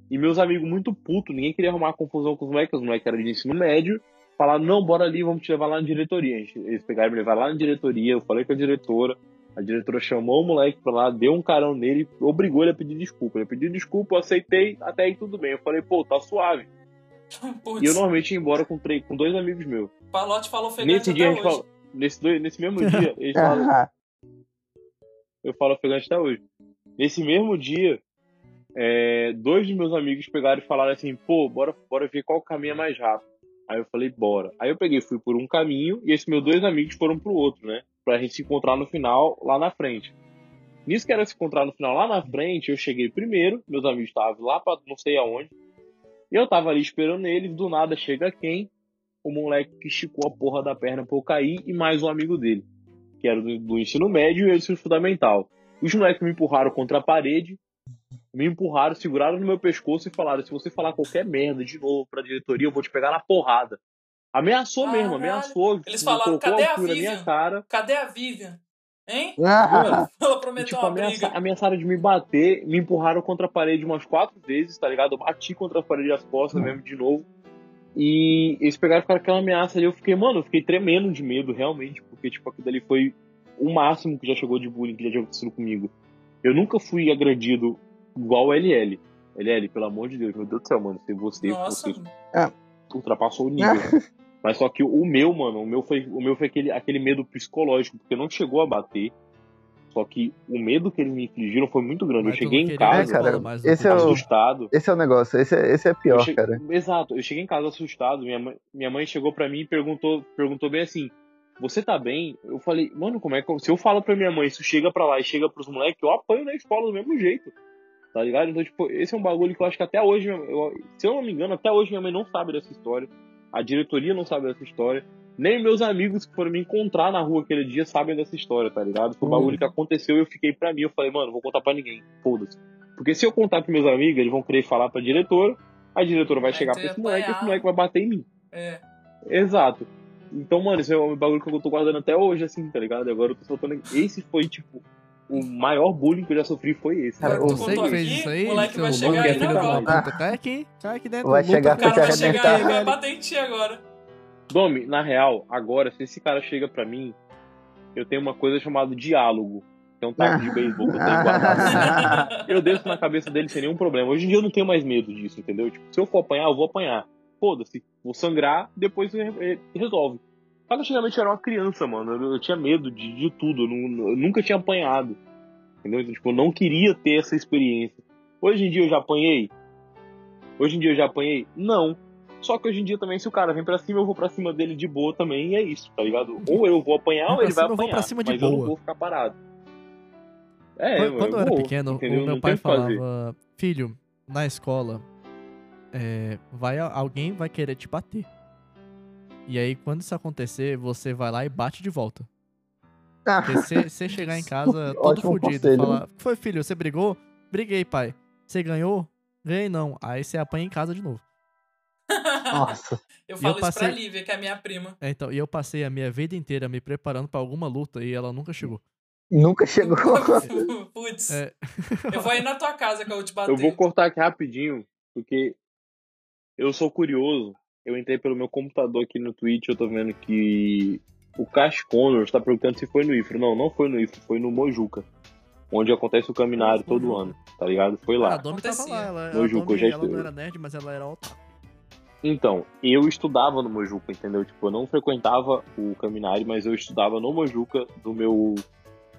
E meus amigos muito putos, ninguém queria arrumar confusão com os moleques, os moleques eram de ensino médio. Falaram, não, bora ali, vamos te levar lá na diretoria. Eles pegaram e me levaram lá na diretoria, eu falei com a diretora. A diretora chamou o moleque pra lá, deu um carão nele, obrigou ele a pedir desculpa. Ele pediu desculpa, eu aceitei, até aí tudo bem. Eu falei, pô, tá suave. Putz, E eu normalmente ia embora com, três, com dois amigos meus. Palote falou ofegante Nesse até dia. Nesse, dois- nesse mesmo dia, eles falaram, eu falo ofegante até hoje. Nesse mesmo dia, é, dois dos meus amigos pegaram e falaram assim, pô, bora, bora ver qual caminho é mais rápido. Aí eu falei, bora. Aí eu peguei, fui por um caminho e esses meus dois amigos foram pro outro, né? Pra gente se encontrar no final, lá na frente. Nisso que era se encontrar no final lá na frente, eu cheguei primeiro, meus amigos estavam lá pra não sei aonde. E eu tava ali esperando eles, do nada chega quem? O moleque que esticou a porra da perna pra eu cair e mais um amigo dele, que era do, do ensino médio e eu do ensino fundamental. Os moleques me empurraram contra a parede, me empurraram, seguraram no meu pescoço e falaram: se você falar qualquer merda de novo pra diretoria, eu vou te pegar na porrada. Ameaçou mesmo, Caralho. ameaçou. Eles falaram, "Cadê a na Vivian?" minha cara. Cadê a Vivian? Hein? ah, Ela E, prometeu tipo, uma ameaça, briga. ameaçaram de me bater, me empurraram contra a parede umas quatro vezes, tá ligado? Eu bati contra a parede as costas mesmo de novo. E eles pegaram e ficaram aquela ameaça ali. Eu fiquei, mano, eu fiquei tremendo de medo, realmente, porque, tipo, aquilo ali foi o máximo que já chegou de bullying que já tinha acontecido comigo. Eu nunca fui agredido igual o LL. LL, pelo amor de Deus, meu Deus do céu, mano. Se você, Nossa, você ultrapassou o nível. Mas só que o meu, mano, o meu foi, o meu foi aquele, aquele medo psicológico, porque não chegou a bater. Só que o medo que eles me infligiram foi muito grande. Mas eu cheguei em queria É, casa cara, esse que- é o- assustado. esse é o negócio. Esse é, esse é Eu pior, che- cara. Exato, eu cheguei em casa assustado. Minha mãe, minha mãe chegou pra mim e perguntou, perguntou bem assim: Você tá bem? Eu falei, mano, como é que. eu- Se eu falo pra minha mãe, isso chega pra lá e chega pros moleques, eu apanho na escola do mesmo jeito. Tá ligado? Então, tipo, esse é um bagulho que eu acho que até hoje, eu- se eu não me engano, até hoje minha mãe não sabe dessa história. A diretoria não sabe dessa história. Nem meus amigos que foram me encontrar na rua aquele dia sabem dessa história, tá ligado? Foi um Hum. bagulho que aconteceu e eu fiquei pra mim. Eu falei, mano, não vou contar pra ninguém. Foda-se. Porque se eu contar pros meus amigos, eles vão querer falar pra diretora. A diretora vai Aí chegar pra esse moleque e esse moleque vai bater em mim. É. Exato. Então, mano, esse é um bagulho que eu tô guardando até hoje, assim, tá ligado? Agora eu tô soltando. Esse foi, tipo, o maior bullying que eu já sofri foi esse. Cara, que tu Você contou que fez isso aí, o moleque vai chegar aí filho na volta. mãe. puta. Cai aqui, cai aqui dentro. Vai luta chegar O cara vai chegar aí vai bater em ti agora. Domi, na real, agora, se esse cara chega pra mim, eu tenho uma coisa chamada diálogo. Que é um taco de beisebol que eu tenho guardado. Eu desço na cabeça dele sem nenhum problema. Hoje em dia eu não tenho mais medo disso, entendeu? Tipo, se eu for apanhar, eu vou apanhar. Foda-se, vou sangrar, depois re- re- resolve. Só que antigamente eu era uma criança, mano. Eu, eu tinha medo de, de tudo. Eu, eu nunca tinha apanhado. Entendeu? Então, tipo, eu não queria ter essa experiência. Hoje em dia eu já apanhei? Hoje em dia eu já apanhei? Não. Só que hoje em dia também, se o cara vem pra cima, eu vou pra cima dele de boa também, e é isso, tá ligado? Ou eu vou apanhar, ou ele vai cima, eu vou apanhar. pra cima de mas eu não boa. vou ficar parado. É, Quando, quando eu era vou, pequeno, entendeu? o meu Não pai falava: Filho, na escola, é, vai, alguém vai querer te bater. E aí, quando isso acontecer, você vai lá e bate de volta. Porque se você chegar em casa todo e conselho. falar: "O que Foi, filho, você brigou? Briguei, pai. Você ganhou? Ganhei não. Aí você apanha em casa de novo. Nossa. Eu falo eu isso passei- pra Lívia, que é a minha prima. É, então, e eu passei a minha vida inteira me preparando pra alguma luta e ela nunca chegou. Nunca chegou. Putz, É. eu vou ir na tua casa que eu vou te bater. Eu vou cortar aqui rapidinho, porque eu sou curioso. Eu entrei pelo meu computador aqui no Twitch, eu tô vendo que o Cash Connors tá perguntando se foi no IFRO. Não, não foi no IFRO, foi no Mojuca. Onde acontece o caminário todo Mojuca. ano, tá ligado? Foi Ah, a lá. Domi tava lá. Ela, No a Domi, já ela não era nerd, mas ela era otaku. Então, eu estudava no Mojuca, entendeu? Tipo, eu não frequentava o caminário, mas eu estudava no Mojuca do meu,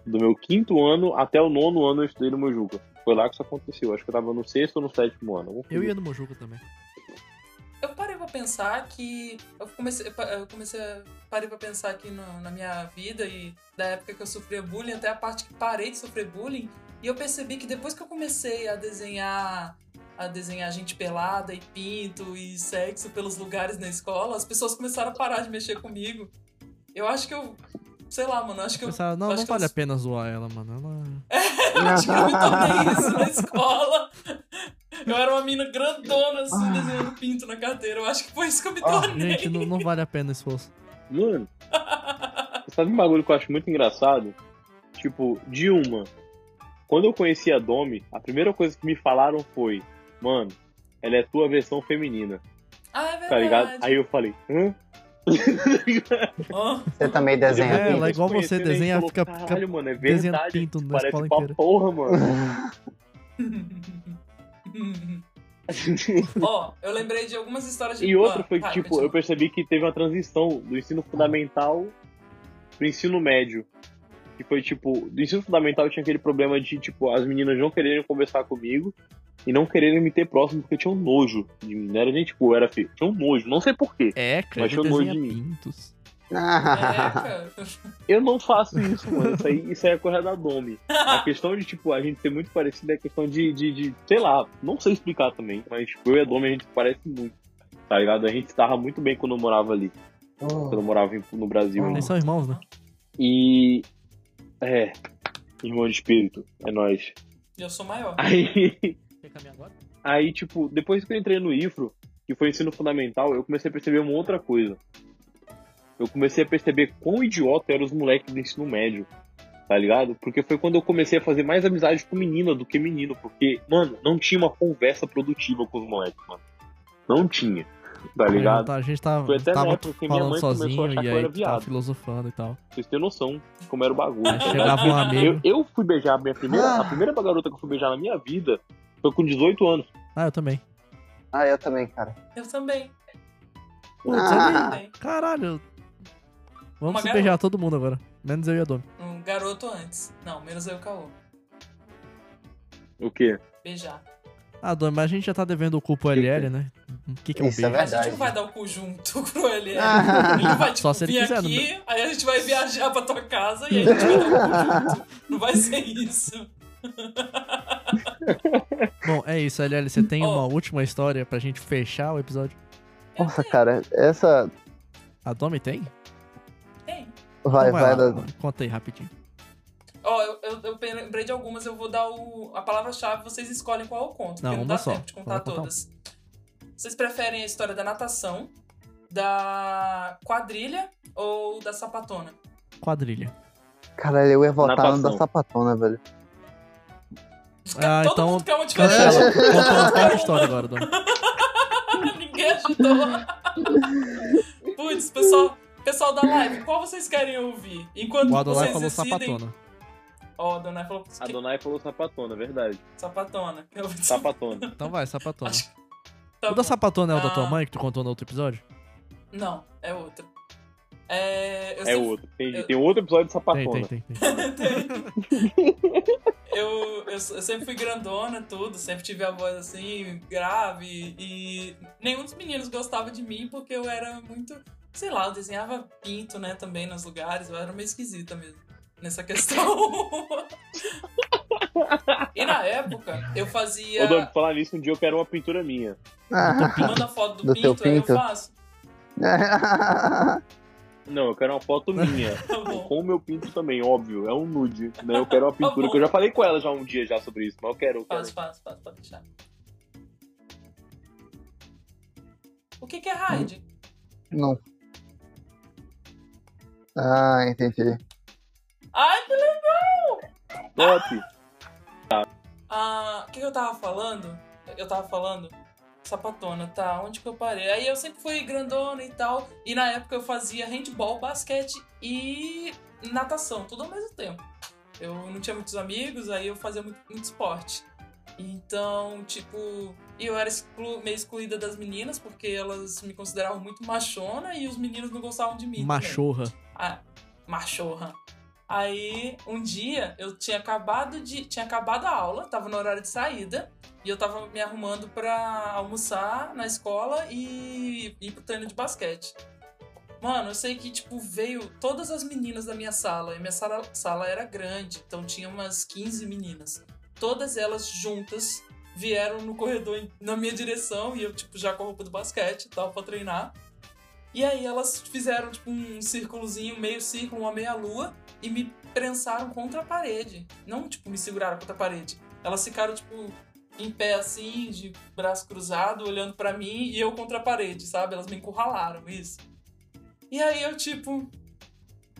do meu quinto ano até o nono ano eu estudei no Mojuca. Foi lá que isso aconteceu. Acho que eu tava no sexto ou no sétimo ano. Eu ia no Mojuca também. Pra pensar que. Eu comecei, eu comecei a. Parei pra pensar aqui no- na minha vida e da época que eu sofria bullying até a parte que parei de sofrer bullying. E eu percebi que depois que eu comecei a desenhar. A desenhar gente pelada e pinto e sexo pelos lugares na escola, as pessoas começaram a parar de mexer comigo. Eu acho que eu. Sei lá, mano. Acho que eu. Pensava, não, acho não que eu- vale a pena zoar ela, mano. Ela... eu acho que eu me tornei isso na escola. Eu era uma mina grandona, assim, desenhando pinto na carteira. Eu acho que foi isso que eu me Ah, tornei. Gente, não, não vale a pena o esforço. Mano, sabe um bagulho que eu acho muito engraçado? Tipo, de uma. Quando eu conheci a Domi, a primeira coisa que me falaram foi: Mano, ela é tua versão feminina, Ah, é verdade. tá ligado? Aí eu falei: Hã? Você também desenha É, pinto? ela é igual você, desenha, falou, fica- Caralho, mano, é verdade. pinto na Parece escola inteira." porra, mano. Ó, eu lembrei de algumas histórias de E outra Ah, foi que, vai, tipo, eu percebi que teve uma transição do ensino fundamental pro ensino médio. Que foi, tipo, do ensino fundamental tinha aquele problema de, tipo, as meninas não quererem conversar comigo e não quererem me ter próximo porque tinham nojo de mim. Não era nem, tipo, eu era feio. Tinham nojo, não sei porquê. É, cara, Mas ele eu nojo de mim. pintos. É. Eu não faço isso, mano. Isso aí, isso aí é coisa da Domi. A questão de, tipo, a gente ser muito parecido é questão de, de, de, sei lá, não sei explicar também, mas, tipo, eu e a Domi a gente parece muito. Tá ligado? A gente estava muito bem quando eu morava ali. Quando eu morava no Brasil. Eles são irmãos, né? E. É. Irmão de espírito, é nóis. Eu sou maior. Aí, Quer caminhar agora? aí, tipo, depois que eu entrei no IFRO, que foi ensino fundamental, eu comecei a perceber uma outra coisa. Eu comecei a perceber quão idiota eram os moleques do ensino médio, tá ligado? Porque foi quando eu comecei a fazer mais amizade com menina do que menino, porque, mano, não tinha uma conversa produtiva com os moleques, mano. Não tinha, tá ligado? A gente tava, Foi até na tava época que minha falando mãe começou a sozinho achar e que eu aí era viado. filosofando e tal. Pra vocês terem noção de como era o bagulho. Aí tá ligado? um Eu, amigo. eu fui beijar a minha primeira. Ah. A primeira garota que eu fui beijar na minha vida foi com 18 anos. Ah, eu também. Ah, eu também, cara. Eu também. Putz, Ah. também. Caralho. Vamos Uma se garota. beijar todo mundo agora. Menos eu e a Domi. Um garoto antes. Não, menos eu e o Caô. O quê? Beijar. Ah, Domi, mas a gente já tá devendo o cu pro LL, né? O que, que é um Isso é beijo? A gente não vai dar o cu junto pro ele. Ah. Ele vai, tipo, Só se ele vir quiser, aqui, aí a gente vai viajar pra tua casa e aí a gente vai dar o cu junto. Não vai ser isso. Bom, é isso, LL. Você tem Ó. uma última história pra gente fechar o episódio? Nossa, cara, essa. A Domi tem? Vai, Então vai. lá, da- Conta aí rapidinho. Ó, eu, eu, eu lembrei de algumas, eu vou dar o, a palavra-chave, vocês escolhem qual eu conto, Não, porque não uma dá só. tempo de contar Vai contar um. todas. Vocês preferem a história da natação, da quadrilha ou da sapatona? Quadrilha. Caralho, eu ia votar da sapatona, velho. Ah, Todo então- mundo quer uma Cancela. Conta uma história agora, Domi. Ninguém ajudou. Putz, pessoal, pessoal da live, qual vocês querem ouvir? Enquanto O Adonai vocês falou decidem... sapatona. Ó, o Adonai falou A que- Donai falou sapatona, verdade. sapatona. Eu- Sapatona. Então vai, sapatona. Acho Tá o da sapatona é o da tua Ah. mãe que tu contou no outro episódio? Não, é outro. É, eu É sempre- outro. Entendi. eu- Tem outro episódio de Tem, sapatona. tem, tem. tem. eu, eu, eu sempre fui grandona, tudo, sempre tive a voz assim, grave, e nenhum dos meninos gostava de mim porque eu era muito, sei lá, eu desenhava pinto, né, também nos lugares, eu era meio esquisita mesmo, nessa questão. e na época, eu fazia. Ô, Dom, falar nisso, um dia eu quero uma pintura minha. Manda foto do, Do teu pinto, aí eu pinto? faço. Não, eu quero uma foto minha. Tá com o meu pinto também, óbvio. É um nude. Né? Eu quero uma Tá pintura, bom. que eu já falei com ela já um dia já sobre isso, mas eu quero. Eu quero. Faz, faz, faz, pode deixar. O que, que é raid? Não. Ah, entendi. Ai, que legal! Top! Ah, o que, que eu tava falando? Eu tava falando. Sapatona, tá? Onde que eu parei? Aí eu sempre fui grandona e tal. E na época eu fazia handball, basquete e natação, tudo ao mesmo tempo. Eu não tinha muitos amigos, aí eu fazia muito, muito esporte. Então, tipo, eu era exclu- meio excluída das meninas, porque elas me consideravam muito machona e os meninos não gostavam de mim. também. Ah, machorra. Aí, um dia, eu tinha acabado de. Tinha acabado a aula, tava no horário de saída, e eu tava me arrumando pra almoçar na escola e ir pro treino de basquete. Mano, eu sei que, tipo, veio todas as meninas da minha sala, e minha sala, sala era grande, então tinha umas 15 meninas. Todas elas juntas vieram no corredor na minha direção, e eu, tipo, já com a roupa do basquete e tal, pra treinar. E aí elas fizeram, tipo, um círculozinho, meio círculo, uma meia lua, e me prensaram contra a parede. Não, tipo, me seguraram contra a parede. Elas ficaram, tipo, em pé assim, de braço cruzado, olhando pra mim, e eu contra a parede, sabe? Elas me encurralaram, isso. E aí eu, tipo.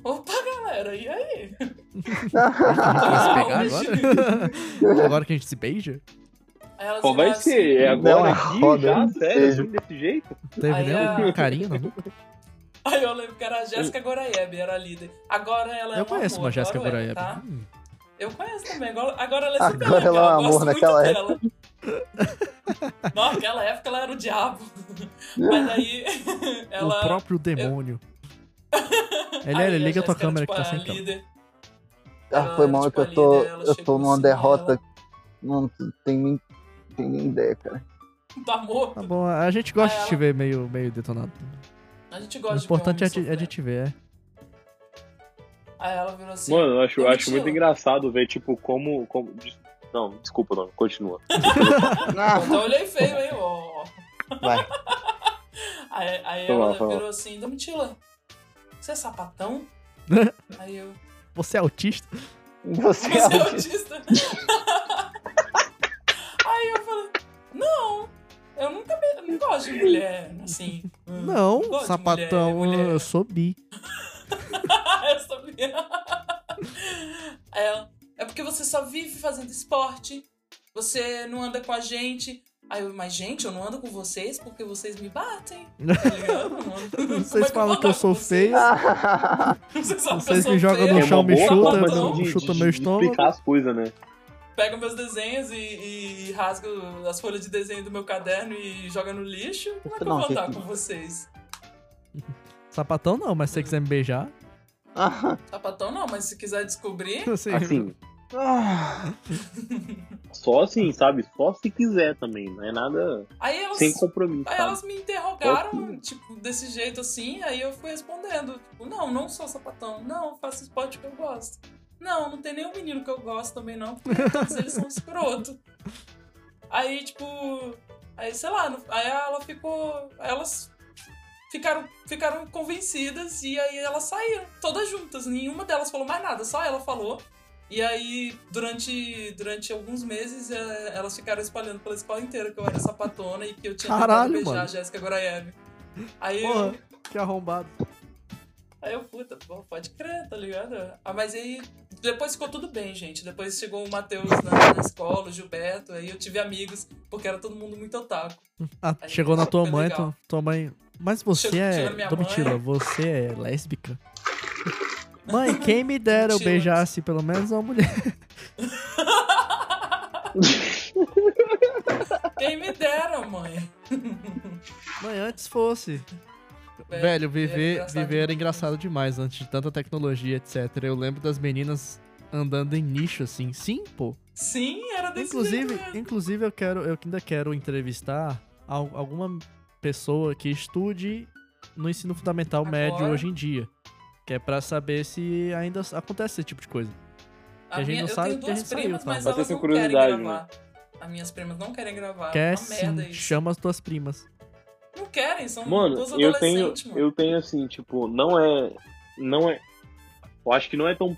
Opa, galera, e aí? Vai se pegar agora? agora que a gente se beija? Qual vai ser? É Não, agora a aqui? roda, Já? Sério? Assim, desse jeito? Teve Aí nem um a- carinho, não? Aí eu lembro que era a Jéssica Goraeb, era a líder. Agora ela é Eu conheço amor, uma Jéssica Goraeb. Tá? Hum. Eu conheço também. Agora, agora ela é super Agora ela é um legal. eu amor gosto naquela dela. Não, naquela época ela era o diabo. Mas aí ela. O próprio demônio. Ele, Aí ele liga a tua câmera tipo, que tá sem câmera. líder. Ah, foi mal tipo, que eu tô, eu tô numa assim, derrota. Não tem nem, tem nem ideia, cara. Tá morto. Tá bom, a gente gosta Aí de te ver meio, meio detonado. A gente O gosta importante é, de ver de- é de te ver, é. Aí ela virou assim. Mano, eu acho, eu acho Domitila. muito engraçado ver, tipo, como. como... Não, desculpa, não, continua. Ah, Então eu olhei feio, hein, ó. vai. Aí, aí ela mal. virou assim, Domitila, você é sapatão? aí eu. Você é autista? Você Você é é autista. Aí eu falei, não, eu nunca me, eu não gosto de mulher, assim. Não, de sapatão, mulher, mulher. eu sou bi. eu sabia. Aí ela, é porque você só vive fazendo esporte, você não anda com a gente. Aí eu, mas gente, eu não ando com vocês porque vocês me batem. Tá não é Vocês eu falam que eu sou feio. Vocês Vocês sou me jogam no É chão, me boa chuta, forma de, de, chuta meu estômago. explicar as coisas, né? Pega meus desenhos e, e rasga as folhas de desenho do meu caderno e joga no lixo, como é que eu vou andar com vocês? Sapatão não, mas se você quiser me beijar, Sapatão não, mas se quiser descobrir, você... Assim, Ah, só assim, sabe? Só se quiser também, não é nada aí elas, sem compromisso, aí sabe? elas me interrogaram, tipo, desse jeito assim, aí eu fui respondendo, tipo, não, não sou sapatão, não, faço esporte que eu gosto. Não, não tem nenhum menino que eu gosto também, não, porque todos eles são escroto. Aí, tipo. Aí, sei lá, aí ela ficou. Elas ficaram, ficaram convencidas e aí elas saíram, todas juntas. Nenhuma delas falou mais nada, só ela falou. E aí, durante, durante alguns meses, eh, elas ficaram espalhando pela escola inteira que eu era sapatona e que eu tinha Caralho, tentado beijar mano. a Jéssica Gorayev. Aí eu, Porra, que arrombado. Aí eu, puta, bom, pode crer, tá ligado? Ah, mas aí depois ficou tudo bem, gente. Depois chegou o Matheus na, na escola, o Gilberto, aí eu tive amigos, porque era todo mundo muito otaku. Ah, Aí chegou na tua mãe, legal. tu- tua mãe. Mas você Chegou- é. Domitila, mãe. você é lésbica? Mãe, quem me dera eu beijasse pelo menos uma mulher. Quem me dera, mãe. Mãe, antes fosse. Velho, Velho, era viver, engraçado viver era engraçado demais antes de tanta tecnologia, etc. Eu lembro das meninas andando em nicho, assim. Sim, pô. Sim, era desse Inclusive, jeito mesmo. inclusive eu quero, eu ainda quero entrevistar al- alguma pessoa que estude no ensino fundamental Agora? médio hoje em dia. Que é pra saber se ainda acontece esse tipo de coisa. A a gente minha, não eu sabe tenho porque a duas gente saiu, primas, tá? mas elas não querem gravar. As minhas primas não querem gravar. Quer uma merda sim, isso. chama as tuas primas. Não querem, são Mano, duas eu tenho, mano. eu tenho assim, tipo, não é, não é, eu acho que não é tão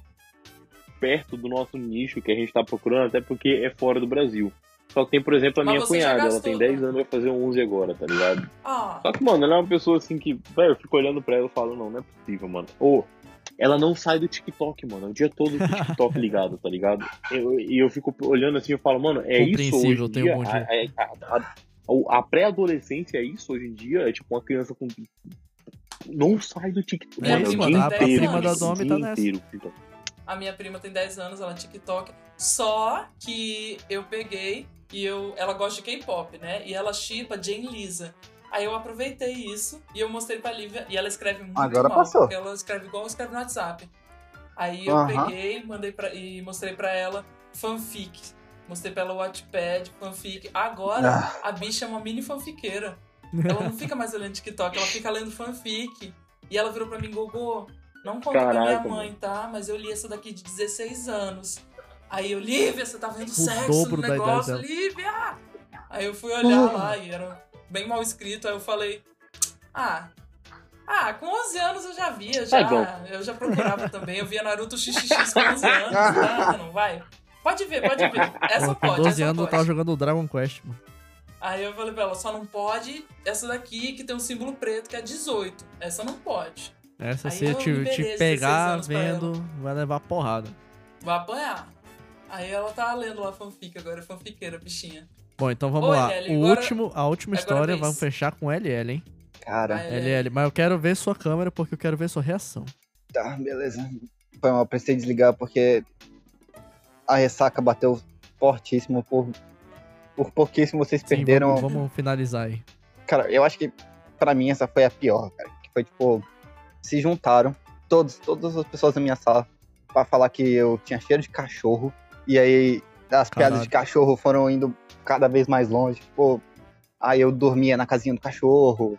perto do nosso nicho que a gente tá procurando, até porque é fora do Brasil. Só que tem, por exemplo, a Mas minha cunhada, ela tem 10 né? anos, vai fazer 11 agora, tá ligado? Ah, Só que, mano, ela é uma pessoa assim que, velho, eu fico olhando pra ela e falo, não, não é possível, mano. Ou, ela não sai do TikTok, mano, é o dia todo o TikTok ligado, tá ligado? Eu- E eu, fico olhando assim e falo, mano, é isso hoje tem dia? um monte de- A- a- a- a- a pré-adolescência é isso hoje em dia? É tipo uma criança com... Não sai do TikTok, Minha É isso, o prima mano. A, a tem inteiro, prima da Domi tá nessa. inteiro, então. A minha prima tem 10 anos, ela é TikTok. Só que eu peguei e eu, ela gosta de K-pop, né? E ela chipa Jane Lisa. Aí eu aproveitei isso e eu mostrei pra Lívia. E ela escreve muito Agora mal, passou. porque ela escreve igual escreve no WhatsApp. Aí eu peguei mandei pra, e mostrei pra ela fanfic. Mostrei pra ela o Wattpad, fanfic. Agora, Ah. a bicha é uma mini fanfiqueira. Ela não fica mais olhando TikTok, ela fica lendo fanfic. E ela virou pra mim, Gogô, não conta pra minha Caraca, mãe, tá? Mas eu li essa daqui de 16 anos. Aí eu, Lívia, você tá vendo sexo dobro no da idade negócio. Lívia! Aí eu fui olhar Uh. lá e era bem mal escrito, aí eu falei, ah... Ah, com 11 anos eu já via, já, Tá bom. eu já procurava também. Eu via Naruto XXX com 11 anos, tá? Não vai? Pode ver, pode ver. Essa com pode, 12 essa anos eu pode. tava jogando Dragon Quest, mano. Aí eu falei pra ela, só não pode essa daqui que tem um símbolo preto que é 18. Essa não pode. Essa se eu eu te, te 16 pegar vendo, vai levar porrada. Vai apanhar. Aí ela tá lendo lá fanfic agora, é fanfiqueira, bichinha. Bom, então vamos Oi, lá. O agora- último, a última agora história vamos fechar com LL, hein? Cara, LL, mas eu quero ver sua câmera porque eu quero ver sua reação. tá, beleza. Foi mal, precisei desligar porque a ressaca bateu fortíssimo por, por pouquíssimo vocês Sim, perderam. vamos, vamos finalizar aí. Cara, eu acho que pra mim essa foi a pior, cara. Que foi tipo, se juntaram todos, todas as pessoas da minha sala pra falar que eu tinha cheiro de cachorro. E aí as piadas de cachorro foram indo cada vez mais longe. Pô, aí eu dormia na casinha do cachorro.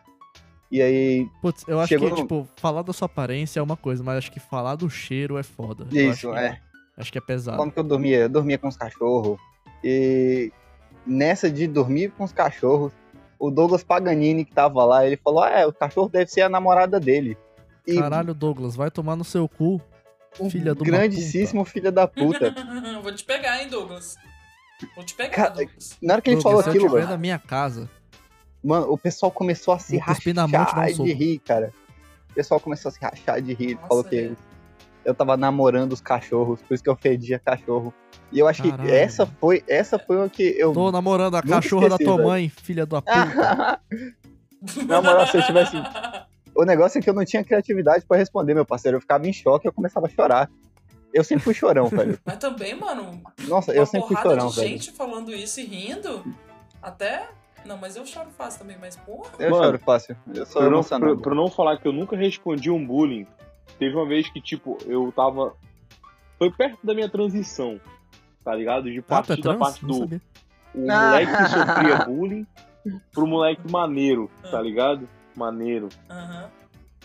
E aí, Putz, eu acho que, no- tipo, falar da sua aparência é uma coisa, mas acho que falar do cheiro é foda. Isso, é. Acho que é pesado. Como que eu dormia? Eu dormia com os cachorros. E nessa de dormir com os cachorros, o Douglas Paganini que tava lá, ele falou: Ah, é, o cachorro deve ser a namorada dele. E Caralho, Douglas, vai tomar no seu cu. um filha uma grandíssimo filho da puta. Vou te pegar, hein, Douglas. Vou te pegar, Cara, Douglas. Na hora que ele Douglas, falou aquilo, velho, na minha casa, mano, o pessoal começou a se rachar de rir, cara. O pessoal começou a se rachar de rir. Ele Nossa, falou que velho. Eu tava namorando os cachorros, por isso que eu fedia cachorro. E eu acho Caralho. que essa foi, essa foi uma que eu. tô namorando a cachorra da esqueci, tua velho. mãe, filha da puta. Na moral, se eu tivesse- O negócio é que eu não tinha criatividade pra responder, meu parceiro. Eu ficava em choque e eu começava a chorar. Eu sempre fui chorão, velho. Mas também, mano, Nossa, eu sempre fui chorão, de velho. gente falando isso e rindo. Até. Não, mas eu choro fácil também, mas porra. Eu Mano, choro fácil. Eu sou Pra não, pra, pra não falar que eu nunca respondi um bullying, teve uma vez que, tipo, eu tava. Foi perto da minha transição, tá ligado? De Ah, é partir da trans? parte Não do o Ah. moleque que sofria bullying pro moleque maneiro, tá ligado? Maneiro. Aham.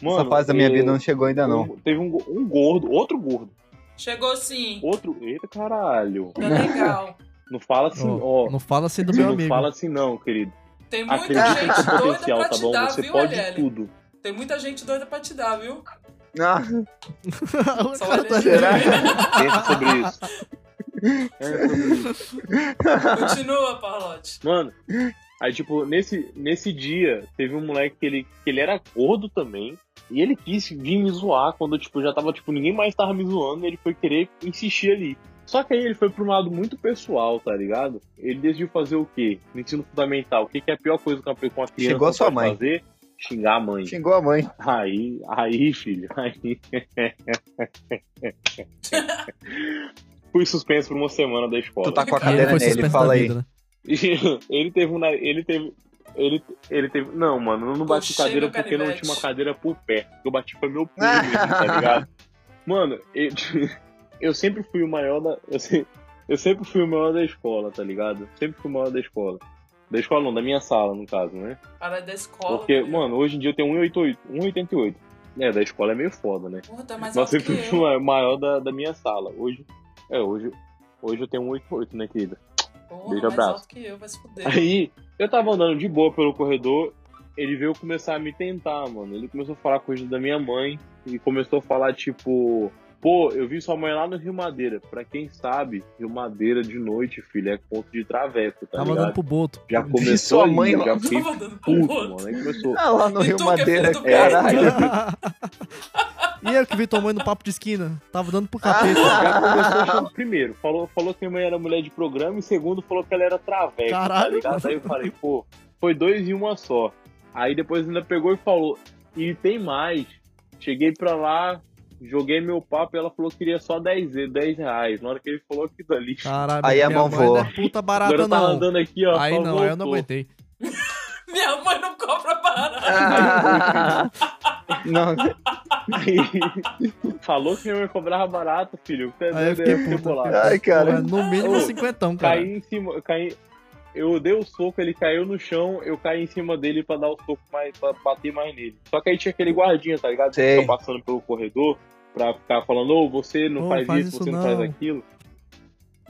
Mano, Essa fase da minha é, vida não chegou ainda, não. teve um, um gordo, outro gordo. Chegou sim. Outro. Eita caralho. Tá legal. Não fala assim, Ó, ó. não fala assim do Você meu não amigo. fala assim, não, querido. Tem muita Acredita gente doida pra tá te bom? dar, Você viu, pode tudo. Tem muita gente doida pra te dar, viu? Ah, o Só cara tá. Será? Pensa sobre isso. É sobre isso. Continua, Parlote. Mano, aí tipo, nesse, nesse dia, teve um moleque que ele, que ele era gordo também. E ele quis vir me zoar quando, tipo, já tava, tipo, ninguém mais tava me zoando, ele foi querer insistir ali. Só que aí ele foi pra um lado muito pessoal, tá ligado? Ele decidiu fazer o quê? No ensino fundamental. O que, que é a pior coisa que uma criança Xingou a sua pode mãe. fazer? Xingar a mãe. xingou a mãe. Aí, aí, filho, aí. Fui suspenso por uma semana da escola. Tu tá com a cadeira nele, fala aí. vida, né? ele teve um. Ele teve. Ele, ele teve. Não, mano, eu não bati Coxinha cadeira porque não tinha uma cadeira por perto. Eu bati foi meu pulo mesmo, tá ligado? Mano, eu, eu sempre fui o maior da. Eu, se- eu sempre fui o maior da escola, tá ligado? Sempre fui o maior da escola. Da escola não, da minha sala, no caso, né? Cara da escola. Porque, filho. mano, hoje em dia eu tenho 1,88. 1,88. É, da escola é meio foda, né? Porra, tá mais Mas alto sempre que eu. o maior da, da minha sala. Hoje. É, hoje. Hoje eu tenho 1,88, né, querida? Porra, Beijo, mais abraço. alto que eu, vai se fuder. Aí, eu tava andando de boa pelo corredor, ele veio começar a me tentar, mano. Ele começou a falar coisa da minha mãe e começou a falar, tipo, pô, eu vi sua mãe lá no Rio Madeira. Pra quem sabe, Rio Madeira de noite, filho, é ponto de traveco, tá Tava dando ligado? pro Boto. Já começou sua ali, mãe eu lá. já fiquei Tava dando pro puto, mano. Aí começou. Ah, lá no E Rio é Madeira, do caralho. e eu que vi tua mãe no papo de esquina. Tava dando pro capeta. Já começou achando, primeiro, falou, falou que minha mãe era mulher de programa e segundo, falou que ela era traveco, tá Caralho. ligado? Aí eu falei, pô, foi dois em uma só. Aí depois ainda pegou e falou, e tem mais. Cheguei pra lá, joguei meu papo e ela falou que queria só 10, e- 10 reais. Na hora que ele falou aquilo ali, Caralho, Aí a mão não voa. é puta agora barata, eu tava não. andando aqui, ó. Aí não, aí eu não voltou. aguentei. Minha mãe não cobra barato. Ah, não, Aí, falou que minha mãe cobrava barato, filho. Você é Aí eu fiquei fiquei puta. bolado. Ai, cara. No mínimo Ô, cinquentão, cara. Caí em cima, eu caí. Eu dei o soco, ele caiu no chão, eu caí em cima dele pra dar o soco mais, pra bater mais nele. Só que aí tinha aquele guardinha, tá ligado? Que Sei. fica passando pelo corredor pra ficar falando, ô, você não Ô, faz, faz isso, você não. não. faz aquilo.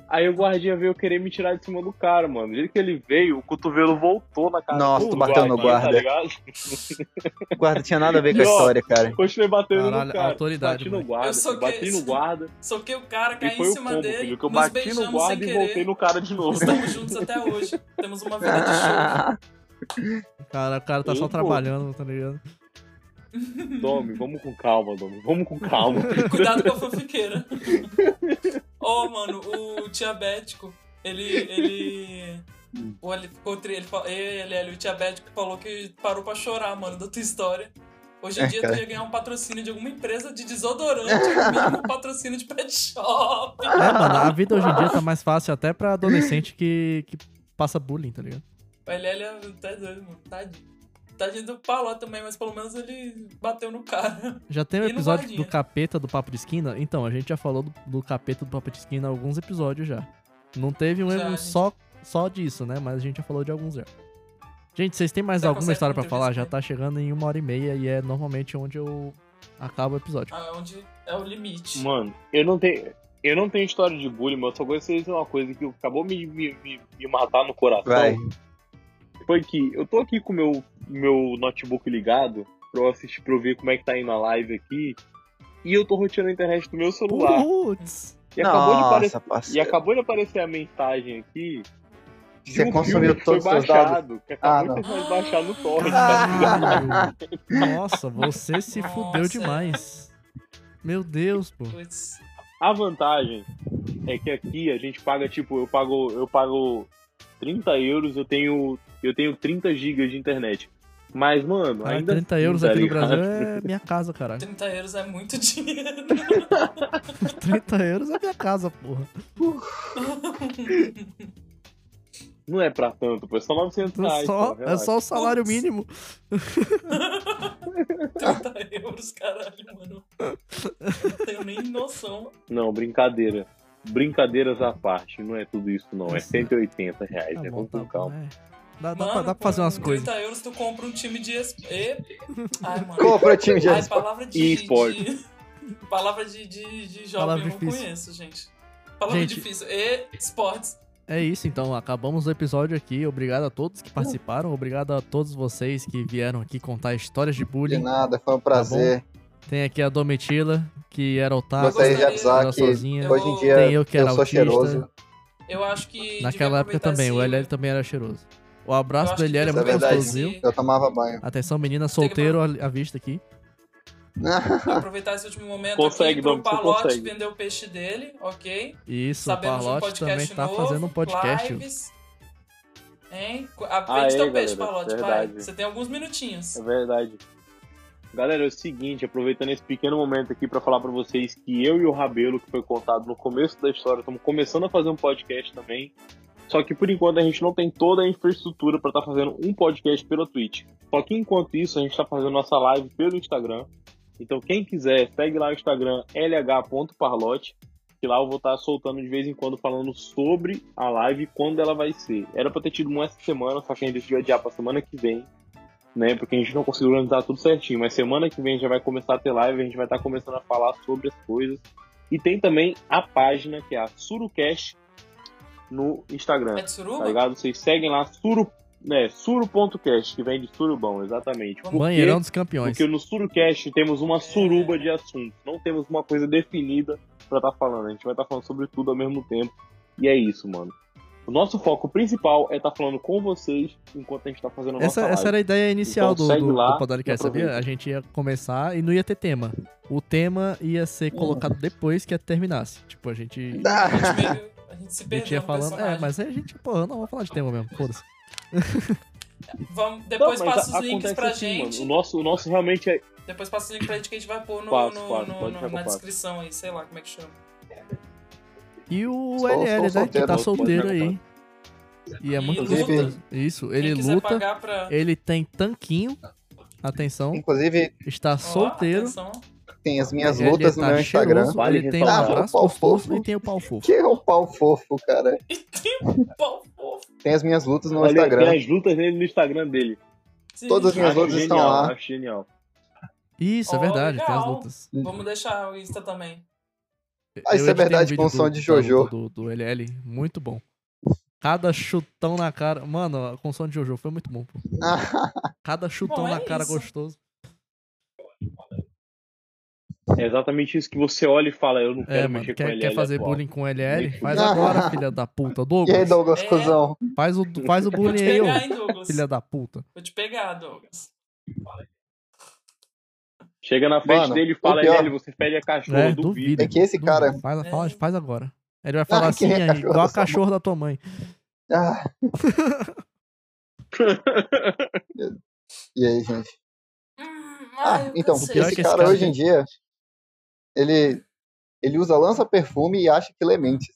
Aí o guardinha veio querer me tirar de cima do cara, mano. Do jeito que ele veio, o cotovelo voltou na cara Nossa, do tu bateu no guardinha, guarda. Tá ligado? o guarda tinha nada a ver com a ó, história, cara. Continuei batendo Caralho, no cara. autoridade, bati no guarda, Eu bati que- no guarda. Soquei o cara, caí em cima combo, dele. filho. Que eu bati no guarda e querer. voltei no cara de novo. Estamos juntos até hoje. Temos uma vida de show. Cara, o cara tá só pô. trabalhando, tá ligado? Domi, vamos com calma, Domi. Vamos com calma. Cuidado com a fanfiqueira. Ô, mano, o diabético, ele. ele. O ele ficou tri, ele, ele, ele, o diabético falou que parou pra chorar, mano, da tua história. Hoje em É, dia cara. tu ia ganhar um patrocínio de alguma empresa de desodorante, mesmo um patrocínio de pet shop. É, mano, a vida hoje em dia tá mais fácil até pra adolescente que, que passa bullying, tá ligado? O LL é tá doido, mano. Tadinho. Tadinho do Paló também, mas pelo menos ele bateu no cara. Já tem o no episódio do capeta do Papo de Esquina? Então, a gente já falou do, do capeta do Papo de Esquina alguns episódios já. Não teve um Já, gente. só, só disso, né? Mas a gente já falou de alguns já. Gente, vocês têm mais Você alguma história pra entrevista falar? Já tá chegando em uma hora e meia e é normalmente onde eu acabo o episódio. Ah, onde é o limite. Mano, eu não tenho. Eu não tenho história de bullying, mas eu só gostaria de dizer uma coisa que acabou me, me, me, me matar no coração. Vai. Foi que eu tô aqui com o meu, meu notebook ligado pra eu assistir, pra eu ver como é que tá indo a live aqui. E eu tô roteando a internet do meu celular. Putz! E acabou, de Nossa, aparecer, e acabou de aparecer a mensagem aqui. de Você um consumiu filme que foi todos os seus baixado, Que Ah, acabou não. de baixar no torrent, tá? Caralho! Nossa, você se fudeu Nossa. demais. Meu Deus, pô. Putz. A vantagem é que aqui a gente paga, tipo, eu pago, eu pago 30 euros, eu tenho, eu tenho 30 gigas de internet. Mas, mano, Cara, ainda 30 assim, euros tá aqui no? Brasil é minha casa, caralho. 30 euros é muito dinheiro. 30 euros é minha casa, porra. Não é pra tanto, pô, é só 900 É reais. só, pô, é só o salário Putz. mínimo. 30 euros, caralho, mano. Não tenho nem noção. Não, brincadeira. Brincadeiras à parte, não é tudo isso não, é Nossa. 180 reais, Tá né? bom, tá com bom. calma. é. Dá, dá Mano, pra, dá pra fazer umas coisas. 30 euros tu compra um time de... es- E... Ai, mano. Compra o time de Ai, palavra de... E esporte. de- Palavra de, de, de jovem Palavra eu não difícil. conheço, gente. Palavra Gente- difícil. E esportes. É isso, então. Acabamos o episódio aqui. Obrigado a todos que participaram. Obrigado a todos vocês que vieram aqui contar histórias de De bullying. nada, foi um prazer. Tem aqui a Domitila, que era otaku, Gostaria de avisar que sozinha. hoje em dia Tem eu que era sou autista. cheiroso. Eu acho que. Naquela época também, o esse- LL também era cheiroso. O abraço do LL é muito é verdade. esse- Eu tomava banho. Atenção, menina solteiro à vista aqui. Aproveitar esse último momento Consegue, aqui pro Palote vender o peixe dele, ok? Isso, o Sabemos um Parlote podcast também tá novo, fazendo um podcast. lives. Hein? Vende é, teu peixe, Palote, vai. verdade. Você tem alguns minutinhos. É verdade. Galera, é o seguinte, aproveitando esse pequeno momento aqui pra falar pra vocês que eu e o Rabelo, que foi contado no começo da história, estamos começando a fazer um podcast também. Só que por enquanto a gente não tem toda a infraestrutura pra estar fazendo um podcast pela Twitch. Só que enquanto isso a gente tá fazendo nossa live pelo Instagram. Então quem quiser, segue lá o Instagram lh.parlote, que lá eu vou estar soltando de vez em quando falando sobre a live quando ela vai ser. Era pra ter tido uma essa semana, só que a gente decidiu adiar pra semana que vem né? Porque a gente não conseguiu organizar tudo certinho. Mas semana que vem já vai começar a ter live, a gente vai estar começando a falar sobre as coisas. E tem também a página que é a Surucast no Instagram. É de suruba? Tá ligado? Vocês seguem lá, suru, né, suru.cast, que vem de surubão, exatamente. Por? Banheirão dos campeões. Porque no Surucast temos uma suruba de assuntos. Não temos uma coisa definida pra estar falando. A gente vai estar falando sobre tudo ao mesmo tempo. E é isso, mano. O nosso foco principal é estar falando com vocês enquanto a gente tá fazendo a nossa Essa, live. essa era a ideia inicial Então do, segue do, lá do Podcast, sabia? A gente ia começar e não ia ter tema. O tema ia ser colocado depois que terminasse. Tipo, a gente, A gente, se gente perdeu falando. É, mas aí a gente, porra, não, vamos falar de tema mesmo, foda-se. Vamos, depois Não, passa os links pra assim, gente. mano. O nosso, o nosso realmente é. Depois passa o link pra gente que a gente vai pôr no, Passo, no- passo, no- no- na descrição aí, sei lá como é que chama. E o Sou- LL, né? solteiro, que tá solteiro aí. E é muito luta. gostoso. Isso, ele luta, pagar pra... ele tem tanquinho. Atenção, Inclusive, está solteiro. atenção. Tem as minhas ele lutas no tá meu Instagram. Vale ele tem um Ah, o pau fofo. e tem o pau fofo. Que é o pau fofo, cara. E tem um pau fofo. Tem as minhas lutas no Olha, Instagram. Tem as lutas dele no Instagram dele. Sim. Todas as minhas Acho lutas estão lá. Acho genial. Isso, é verdade, tem as legal. lutas. Vamos deixar o Insta também. Ah, isso é verdade, um com som de Jojo. Do, do LL, muito bom. Cada chutão na cara. Mano, com som de Jojo foi muito bom, pô. Cada chutão Bom, é na cara isso. gostoso. É exatamente isso que você olha e fala, eu não quero É, mano, mexer com quer, ele. quer fazer atual. bullying com LL? Faz agora, filha da puta. e aí, Douglas, Douglas, É. cuzão? faz o, faz o bullying aí, hein, Douglas? filha da puta. Vou te pegar, Douglas. Chega na frente Mano, dele e fala, LL, você pede a cachorro, É, duvido. duvido. É que esse duvido. cara- Faz, É. faz, faz agora. Ele vai falar Ah, assim, é igual a cachorro da tua mãe. Ah. e aí, gente? Hum, Ah, então, é esse que esse cara cara hoje em dia, ele, ele usa lança-perfume e acha que lê mentes.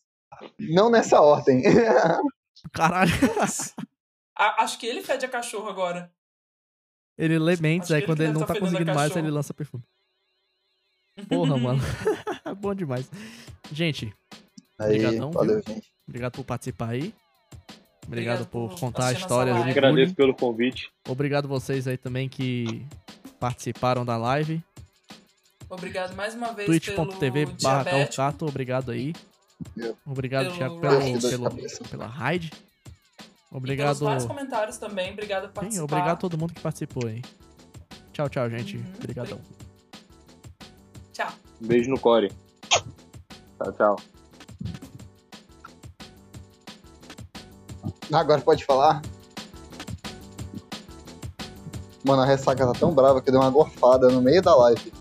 Não nessa ordem. Caralho. A- acho que ele fede a cachorro agora. Ele lê mentes, aí quando ele ele não tá tá conseguindo mais, ele lança perfume. Porra, mano. Bom demais. Gente, Aí, Obrigadão, valeu, gente. obrigado por participar aí. Obrigado, Obrigado por contar a história Agradeço pelo convite. Obrigado vocês aí também que participaram da live. Obrigado mais uma vez twitch.tv pelo barra obrigado aí. Obrigado, Pelo Thiago, pelo, pelo, pela raid. E pelos Obrigado. vários comentários também. Obrigado por Sim, participar. obrigado a todo mundo que participou aí. Tchau, tchau, gente. Uhum. Obrigadão. Tchau. Um beijo no core. Tchau, tchau. Agora pode falar? Mano, a ressaca tá tão brava que eu dei uma gorfada no meio da live.